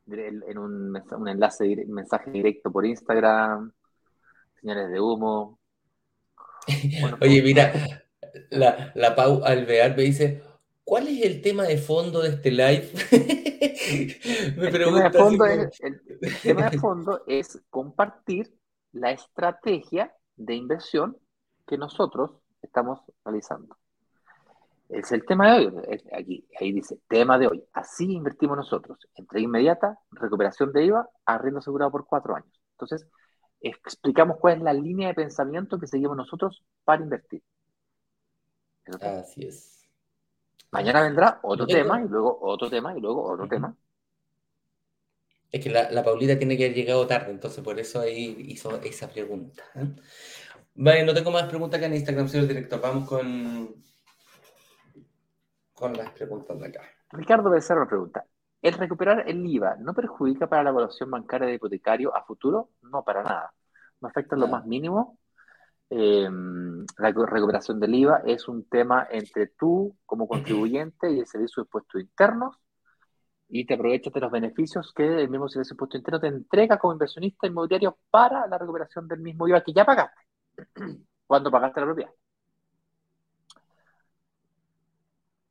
en un, un enlace, un mensaje directo por Instagram, señales de humo.
Oye, mira, la, la Pau Alvear me dice, ¿cuál es el tema de fondo de este live?
me el, tema de fondo es, el, tema de fondo es compartir la estrategia de inversión que nosotros estamos realizando. Es el tema de hoy. Aquí, ahí dice, tema de hoy. Así invertimos nosotros. Entrega inmediata, recuperación de IVA, arriendo asegurado por cuatro años. Entonces, explicamos cuál es la línea de pensamiento que seguimos nosotros para invertir.
Así es.
Mañana vendrá otro tema y luego otro tema y luego otro tema.
Es que la, Paulita tiene que haber llegado tarde, entonces por eso ahí hizo esa pregunta. ¿eh? Vale, no tengo más preguntas que en Instagram, señor director. Vamos con, con las preguntas de acá.
Ricardo Becerra pregunta, ¿el recuperar el IVA no perjudica para la evaluación bancaria de hipotecario a futuro? No, para nada. No afecta en lo más mínimo. Eh, la recuperación del IVA es un tema entre tú como contribuyente y el Servicio de Impuestos Internos y te aprovechas de los beneficios que el mismo Servicio de Impuestos Internos te entrega como inversionista inmobiliario para la recuperación del mismo IVA que ya pagaste cuando pagaste la propiedad.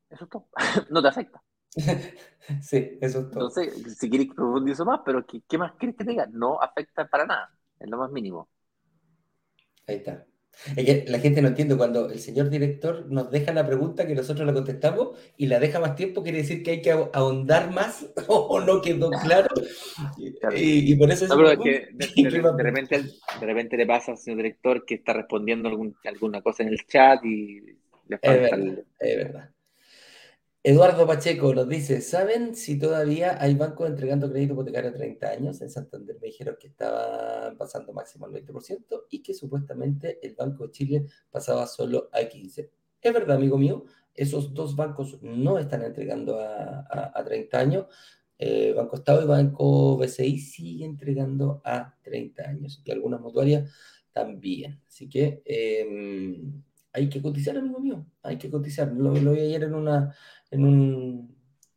Eso es todo. no te afecta.
sí, eso es todo.
Entonces, si quieres profundizar más, pero ¿qué, más quieres que te diga? No afecta para nada, es lo más mínimo.
Ahí está. Es que la gente no entiende cuando el señor director nos deja la pregunta que nosotros la contestamos y la deja más tiempo, quiere decir que hay que ahondar más o no quedó claro. Y, por eso
no, es que de, repente, de repente le pasa al señor director que está respondiendo alguna cosa en el chat y
le falta es verdad. Eduardo Pacheco nos dice, ¿saben si todavía hay bancos entregando crédito hipotecario a 30 años? En Santander me dijeron que estaban pasando máximo al 20% y que supuestamente el Banco de Chile pasaba solo a 15%. Es verdad, amigo mío, esos dos bancos no están entregando a, 30 años. Eh, Banco Estado y Banco BCI siguen entregando a 30 años y algunas mutuarias también. Así que em, hay que cotizar, amigo mío, hay que cotizar. Lo, lo vi ayer en una en un,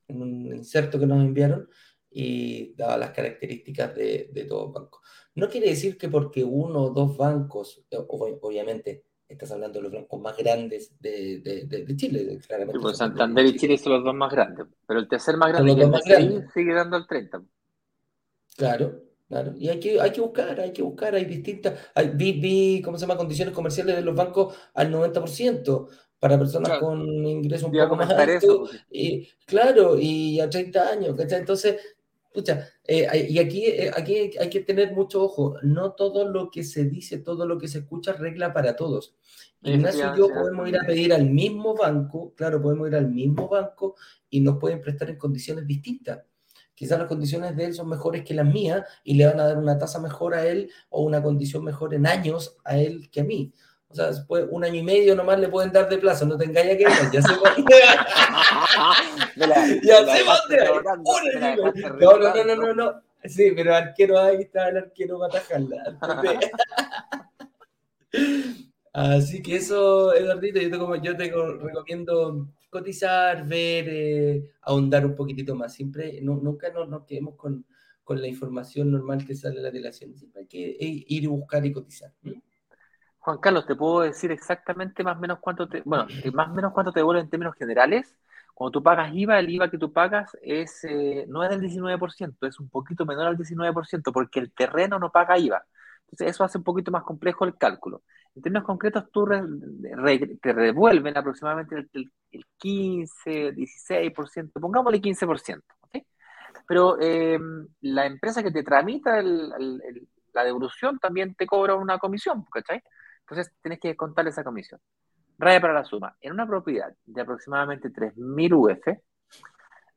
en un inserto que nos enviaron y daba las características de, de todo banco. No quiere decir que porque uno o dos bancos, obviamente estás hablando de los bancos más grandes de, de, Chile,
claramente. Pues Santander y Chile son los dos más grandes, pero el tercer más grande, que sigue dando el 30.
Claro, claro. Y hay que, hay que buscar, hay que buscar, hay distintas, hay, vi, ¿cómo se llama? Condiciones comerciales de los bancos al 90% para personas con ingresos un poco más altos. Y, claro, y a 30 años, ¿cachai? Entonces, Escucha, eh, y aquí, eh, aquí hay que tener mucho ojo, no todo lo que se dice, todo lo que se escucha regla para todos. Ignacio y yo podemos ir a pedir al mismo banco, claro, podemos ir al mismo banco y nos pueden prestar en condiciones distintas. Quizás las condiciones de él son mejores que las mías y le van a dar una tasa mejor a él o una condición mejor en años a él que a mí. O sea, después un año y medio nomás le pueden dar de plazo, no te engañes que ya se Ya sé dónde No, no, no, no, no, no. Sí, pero arquero ahí está el arquero para atajarla. Así que eso, Eduardito, yo te, como, yo te recomiendo cotizar, ver, eh, ahondar un poquitito más. Siempre, nunca nos, nos quedemos con, con, la información normal que sale de la delación. Siempre hay que eh, ir y buscar y cotizar.
Juan Carlos, te puedo decir exactamente más o menos cuánto te, bueno, más o menos cuánto te devuelve en términos generales. Cuando tú pagas IVA, el IVA que tú pagas es, eh, no es del 19%, es un poquito menor al 19%, porque el terreno no paga IVA. Entonces, eso hace un poquito más complejo el cálculo. En términos concretos, tú te revuelven aproximadamente el, 15, 16%, pongámosle 15%. Pero em, la empresa que te tramita la devolución también te cobra una comisión, ¿cachai? Entonces tienes que contar esa comisión. Raya para la suma. En una propiedad de aproximadamente 3.000 UF,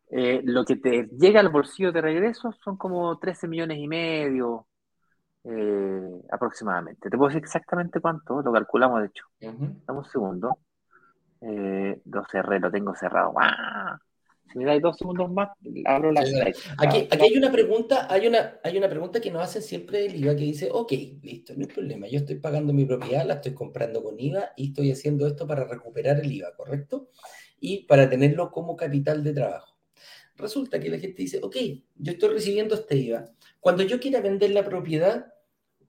eh, lo que te llega al bolsillo de regreso son como 13 millones y medio eh, aproximadamente. Te puedo decir exactamente cuánto, lo calculamos de hecho. Dame un segundo. Eh, 12R lo tengo cerrado. ¡Ah! Si me dais dos segundos más, abro la
Aquí, aquí hay una pregunta, hay una, hay una pregunta que nos hace siempre el IVA que dice, ok, listo, no hay problema, yo estoy pagando mi propiedad, la estoy comprando con IVA y estoy haciendo esto para recuperar el IVA, ¿correcto? Y para tenerlo como capital de trabajo. Resulta que la gente dice, ok, yo estoy recibiendo este IVA. Cuando yo quiera vender la propiedad,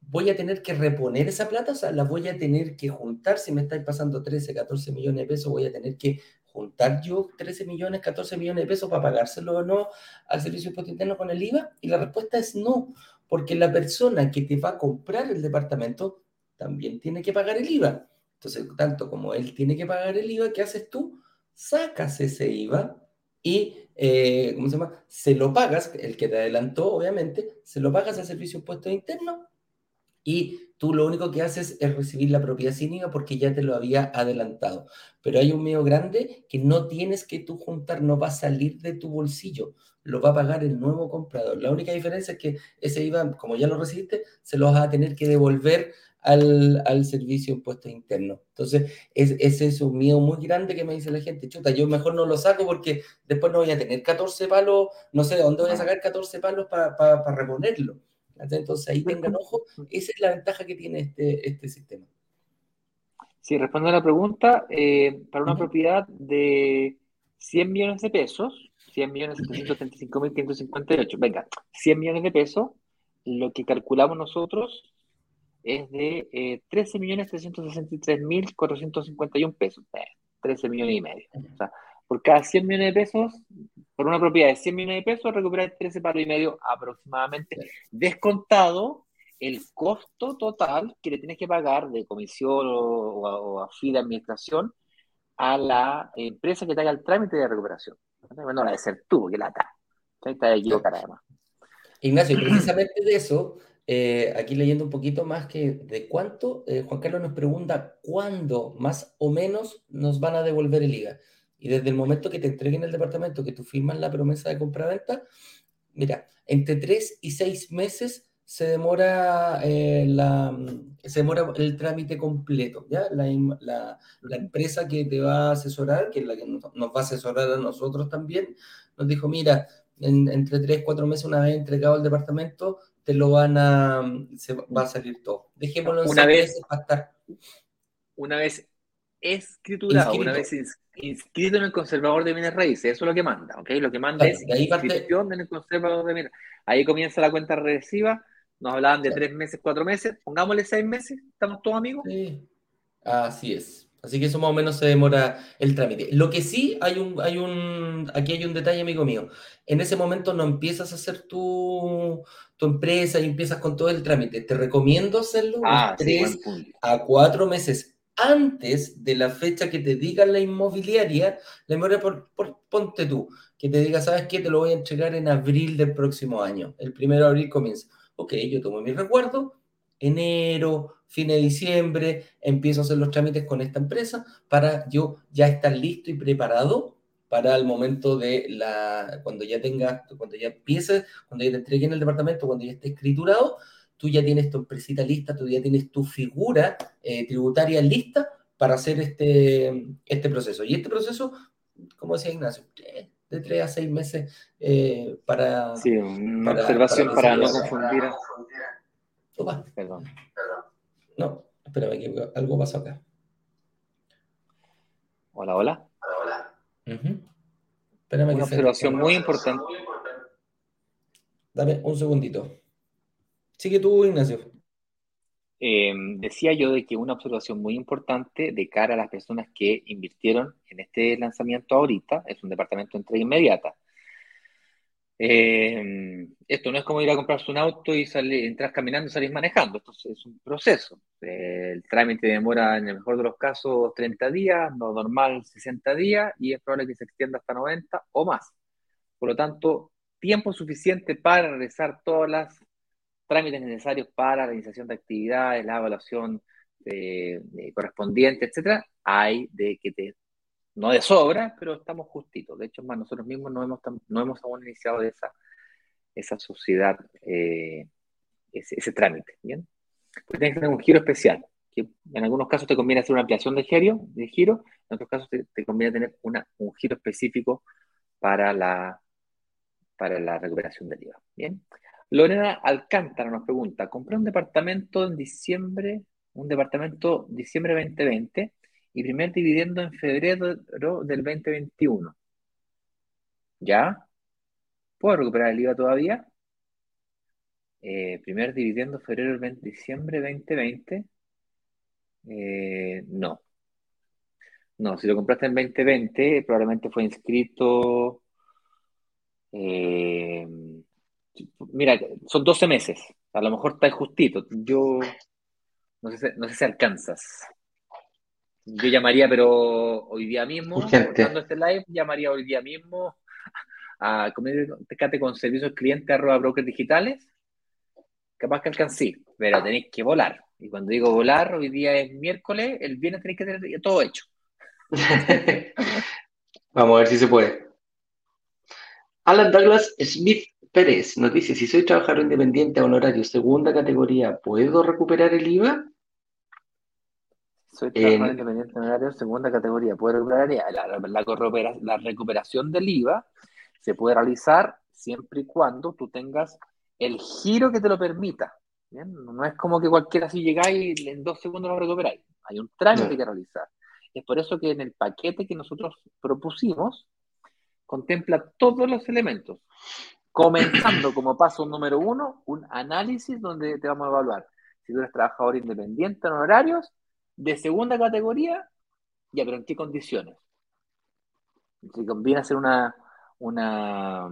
voy a tener que reponer esa plata, o sea, la voy a tener que juntar. Si me estáis pasando 13, 14 millones de pesos, voy a tener que juntar yo 13 millones, 14 millones de pesos para pagárselo o no al servicio interno con el IVA? Y la respuesta es no, porque la persona que te va a comprar el departamento también tiene que pagar el IVA. Entonces, tanto como él tiene que pagar el IVA, ¿qué haces tú? Sacas ese IVA y, eh, ¿cómo se llama? Se lo pagas, el que te adelantó, obviamente, se lo pagas al servicio de impuestos internos y tú lo único que haces es recibir la propiedad sin IVA porque ya te lo había adelantado. Pero hay un medio grande que no tienes que tú juntar, no va a salir de tu bolsillo, lo va a pagar el nuevo comprador. La única diferencia es que ese IVA, como ya lo recibiste, se lo vas a tener que devolver al, servicio de impuestos internos. Entonces, es, ese es un miedo muy grande que me dice la gente, chuta, yo mejor no lo saco porque después no voy a tener 14 palos, no sé de dónde voy a sacar 14 palos para reponerlo. Entonces ahí tengan ojo, esa es la ventaja que tiene este, este sistema.
Sí, respondo a la pregunta, eh, para una propiedad de 100 millones de pesos, 100 millones 735 mil 558, venga, 100 millones de pesos, lo que calculamos nosotros es de eh, 13 millones 363 mil 451 pesos, 13 millones y medio. O sea, por cada 100 millones de pesos, por una propiedad de 100 millones de pesos, recuperar 13 palos y medio aproximadamente, descontado el costo total que le tienes que pagar de comisión o, a fin de administración a la empresa que te haga el trámite de recuperación. Bueno, la de ser tú, que la está. Está equivocada además.
Ignacio, precisamente de eso, eh, aquí leyendo un poquito más que de cuánto, eh, Juan Carlos nos pregunta cuándo más o menos nos van a devolver el IVA. Y desde el momento que te entreguen el departamento, que tú firmas la promesa de compra-venta, mira, entre tres y seis meses se demora, eh, la, se demora el trámite completo. ¿ya? La, la, la, empresa que te va a asesorar, que es la que nos, va a asesorar a nosotros también, nos dijo, mira, entre tres, cuatro meses, una vez entregado el departamento, te lo van a, se va a salir todo. Dejémoslo en
una vez, para estar. Una vez escriturado, una vez inscrito en el conservador de bienes raíces, eso es lo que manda, ¿ok? Lo que manda es ahí inscripción en el conservador de bienes. Ahí comienza la cuenta regresiva, nos hablaban de tres meses, cuatro meses, pongámosle seis meses, estamos todos amigos. Sí.
Así es. Así que eso más o menos se demora el trámite. Lo que sí hay un, hay un, aquí hay un detalle, amigo mío. En ese momento no empiezas a hacer tu, tu empresa y empiezas con todo el trámite. Te recomiendo hacerlo
Ah, sí,
tres
punto.
a cuatro meses antes de la fecha que te diga la inmobiliaria. La inmobiliaria, por, por- ponte tú, que te diga, ¿sabes qué? Te lo voy a entregar en abril del próximo año. El primero de abril comienza. Ok, yo tomo mi recuerdo, enero, fin de diciembre, empiezo a hacer los trámites con esta empresa para yo ya estar listo y preparado para el momento de la, cuando ya tengas, cuando ya empieces, cuando ya te entreguen el departamento, cuando ya esté escriturado, tú ya tienes tu empresita lista, tú ya tienes tu figura eh, tributaria lista para hacer este, este proceso. Y este proceso, como decía Ignacio, de tres a seis meses eh, para...
Sí, una
para-
observación
para
para, no confundir.
Opa,
Perdón.
No, espérame, que algo pasó acá.
Hola, hola.
Ujú. Espérame que
Una
se-
observación muy importante.
Dame un segundito. Sigue tú, Ignacio.
Eh, decía yo de que una observación muy importante de cara a las personas que invirtieron en este lanzamiento ahorita es un departamento de entrega inmediata. Eh, esto no es como ir a comprarse un auto y salir, entras caminando y salís manejando. Esto es, un proceso. Eh, el trámite demora, en el mejor de los casos, 30 días, no normal 60 días, y es probable que se extienda hasta 90 o más. Por lo tanto, tiempo suficiente para realizar todas las trámites necesarios para la iniciación de actividades, la evaluación eh, eh, correspondiente, etcétera, hay de que te, no de sobra, pero estamos justitos. De hecho, más nosotros mismos no hemos, no hemos aún iniciado esa, esa sociedad, eh, ese, trámite, ¿bien? Tienes que tener un giro especial, que en algunos casos te conviene hacer una ampliación de giro, de giro en otros casos te, conviene tener un giro específico para la, para la recuperación del IVA, ¿bien? Lorena Alcántara nos pregunta, compré un departamento en diciembre, un departamento diciembre 2020 y primer dividendo en febrero del 2021. ¿Ya? ¿Puedo recuperar el IVA todavía? Eh, primer dividendo febrero del 20 diciembre 2020. Eh, no. No, si lo compraste en 2020, probablemente fue inscrito. eh, mira, son 12 meses. A lo mejor está justito. Yo no sé, no sé si alcanzas. Yo llamaría, pero hoy día mismo, cortando este live, llamaría hoy día mismo a comunícate con servicios clientes arroba brokers digitales. Capaz que alcancé, pero tenéis que volar. Y cuando digo volar, hoy día es miércoles, el viernes tenéis que tener todo hecho.
Vamos a ver si se puede. Alan Douglas Smith Pérez nos dice, si soy trabajador independiente a honorario segunda categoría, ¿puedo recuperar el IVA?
Soy trabajador
En-
independiente en horario segunda categoría. Puede recuperar el la, recuperación del IVA se puede realizar siempre y cuando tú tengas el giro que te lo permita. ¿bien? No es como que cualquiera si llegáis y en dos segundos lo recuperáis. Hay un trámite que realizar. Es por eso que en el paquete que nosotros propusimos contempla todos los elementos. Comenzando como paso número uno, un análisis donde te vamos a evaluar si tú eres trabajador independiente en horarios de segunda categoría, ya, pero ¿en qué condiciones? Si conviene hacer una, una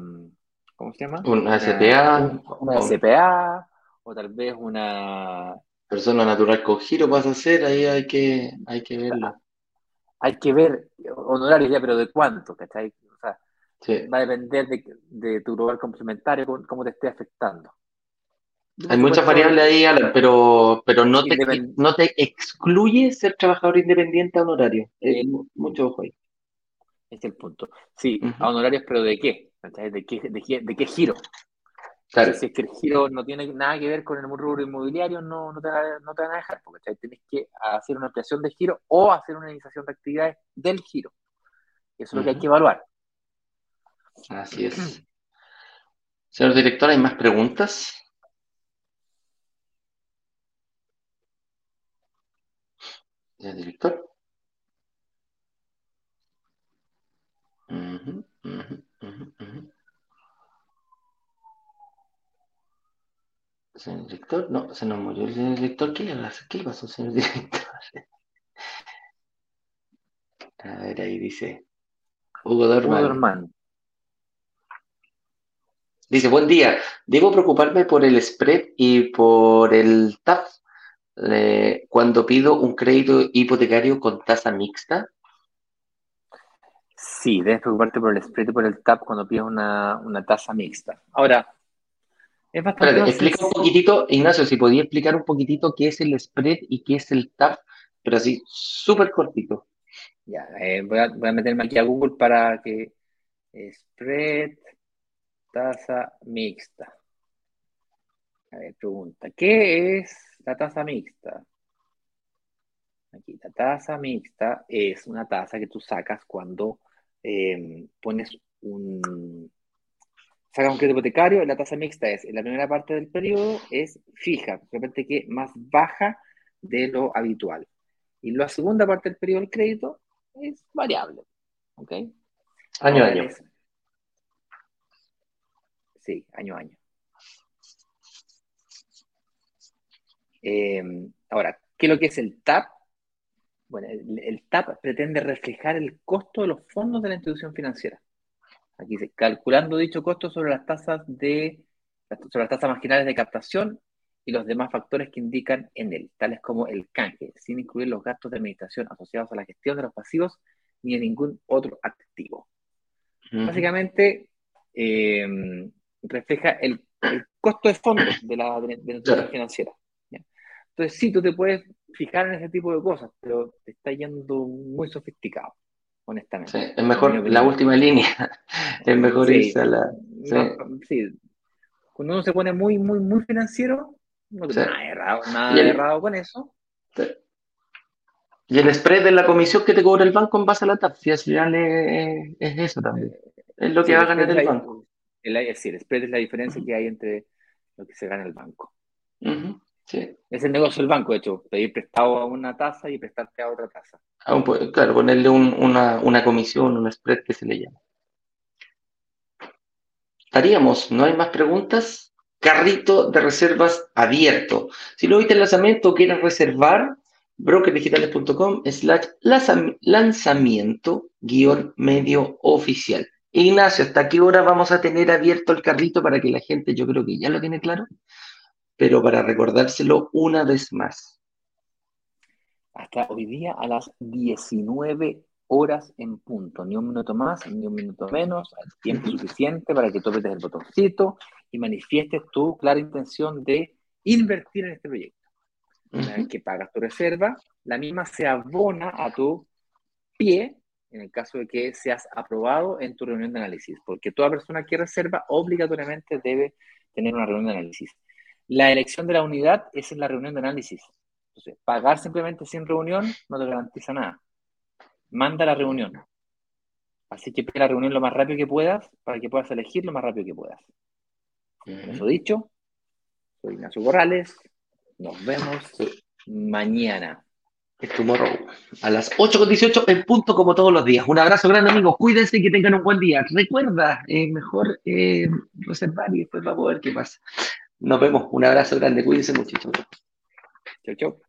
¿cómo se llama?
¿Una SPA?
un- una SPA, o tal vez una...
Persona natural con giro vas a hacer, ahí hay que, hay que verlo.
Hay que ver honorarios ya, pero ¿de cuánto? ¿Cachai? O sea,
Sí.
va a depender de, de tu global complementario, cómo te esté afectando.
Hay muchas variables ahí, pero, pero no, te, no te excluye ser trabajador independiente a honorario. Eh, mu- mucho ojo ahí.
Este es el punto. Sí,
Ujú.
a honorarios, pero ¿de qué? ¿De qué, de qué, de qué giro?
Claro.
Si es que el giro no tiene nada que ver con el rubro inmobiliario, no, no, te, van a- no te van a dejar, porque tienes que hacer una ampliación de giro o hacer una iniciación de actividades del giro. Eso es lo que hay que evaluar.
Así es. Señor director, ¿hay más preguntas? Señor director. Señor director, no, se nos murió el señor director. ¿Qué le? ¿Qué le pasó, señor director?
A ver, ahí dice. Hugo Dorman. Dice, buen día. ¿Debo preocuparme por el spread y por el TAP eh, cuando pido un crédito hipotecario con tasa mixta?
Sí, debes preocuparte por el spread y por el TAP cuando pides una, tasa mixta. Ahora,
es bastante... explica un poquitito, Ignacio, si podía explicar un poquitito qué es el spread y qué es el TAP, pero así, súper cortito.
Ya, eh, voy, a, meterme aquí a Google para que spread, tasa mixta. A ver, pregunta, ¿qué es la tasa mixta? Aquí, la tasa mixta es una tasa que tú sacas cuando eh, pones un... Sacas un crédito hipotecario, la tasa mixta es, en la primera parte del periodo es fija, realmente que más baja de lo habitual. Y la segunda parte del periodo del crédito es variable. ¿Ok?
Año a año.
Sí, año a año. Eh, ahora, ¿qué es lo que es el TAP? Bueno, el, TAP pretende reflejar el costo de los fondos de la institución financiera. Aquí dice, calculando dicho costo sobre las tasas de sobre las tasas marginales de captación y los demás factores que indican en él, tales como el canje, sin incluir los gastos de administración asociados a la gestión de los pasivos ni a ningún otro activo. Básicamente, eh, refleja el, costo de fondos de la, de, financiera. Entonces, sí, tú te puedes fijar en ese tipo de cosas, pero te está yendo muy sofisticado, honestamente.
es mejor la última línea, es mejor irse a la...
sí. Cuando uno se pone muy, muy, muy financiero, no tiene nada, errado, nada errado con eso.
Y el spread de la comisión que te cobra el banco en base a la TAP, si al final es, eso también. Es lo que va a ganar el banco.
El, sí, el spread es la diferencia que hay entre lo que se gana el banco. Es el negocio del banco, de hecho, pedir prestado a una tasa y prestarte a otra tasa.
claro, ponerle una, una comisión, un spread que se le llama. Estaríamos, ¿no hay más preguntas? Carrito de reservas abierto. Si lo viste el lanzamiento o quieres reservar, brokerdigitales.com slash lanzamiento guion medio oficial. Ignacio, ¿hasta qué hora vamos a tener abierto el carrito para que la gente, yo creo que ya lo tiene claro, pero para recordárselo una vez más?
Hasta hoy día a las 19 horas en punto, ni un minuto más, ni un minuto menos, tiempo suficiente para que tú apretes el botoncito y manifiestes tu clara intención de invertir en este proyecto. Una vez que pagas tu reserva, la misma se abona a tu pie en el caso de que seas aprobado en tu reunión de análisis, porque toda persona que reserva obligatoriamente debe tener una reunión de análisis. La elección de la unidad es en la reunión de análisis. Entonces, pagar simplemente sin reunión no te garantiza nada. Manda la reunión. Así que pide la reunión lo más rápido que puedas para que puedas elegir lo más rápido que puedas. Eso dicho, soy Ignacio Corrales. Nos vemos mañana
es Tomorrow, a las 8.18 en punto como todos los días. Un abrazo grande amigos, cuídense y que tengan un buen día. Recuerda, es mejor eh, reservar y después vamos a ver qué pasa. Nos vemos, un abrazo grande, cuídense mucho.
Chau, chau.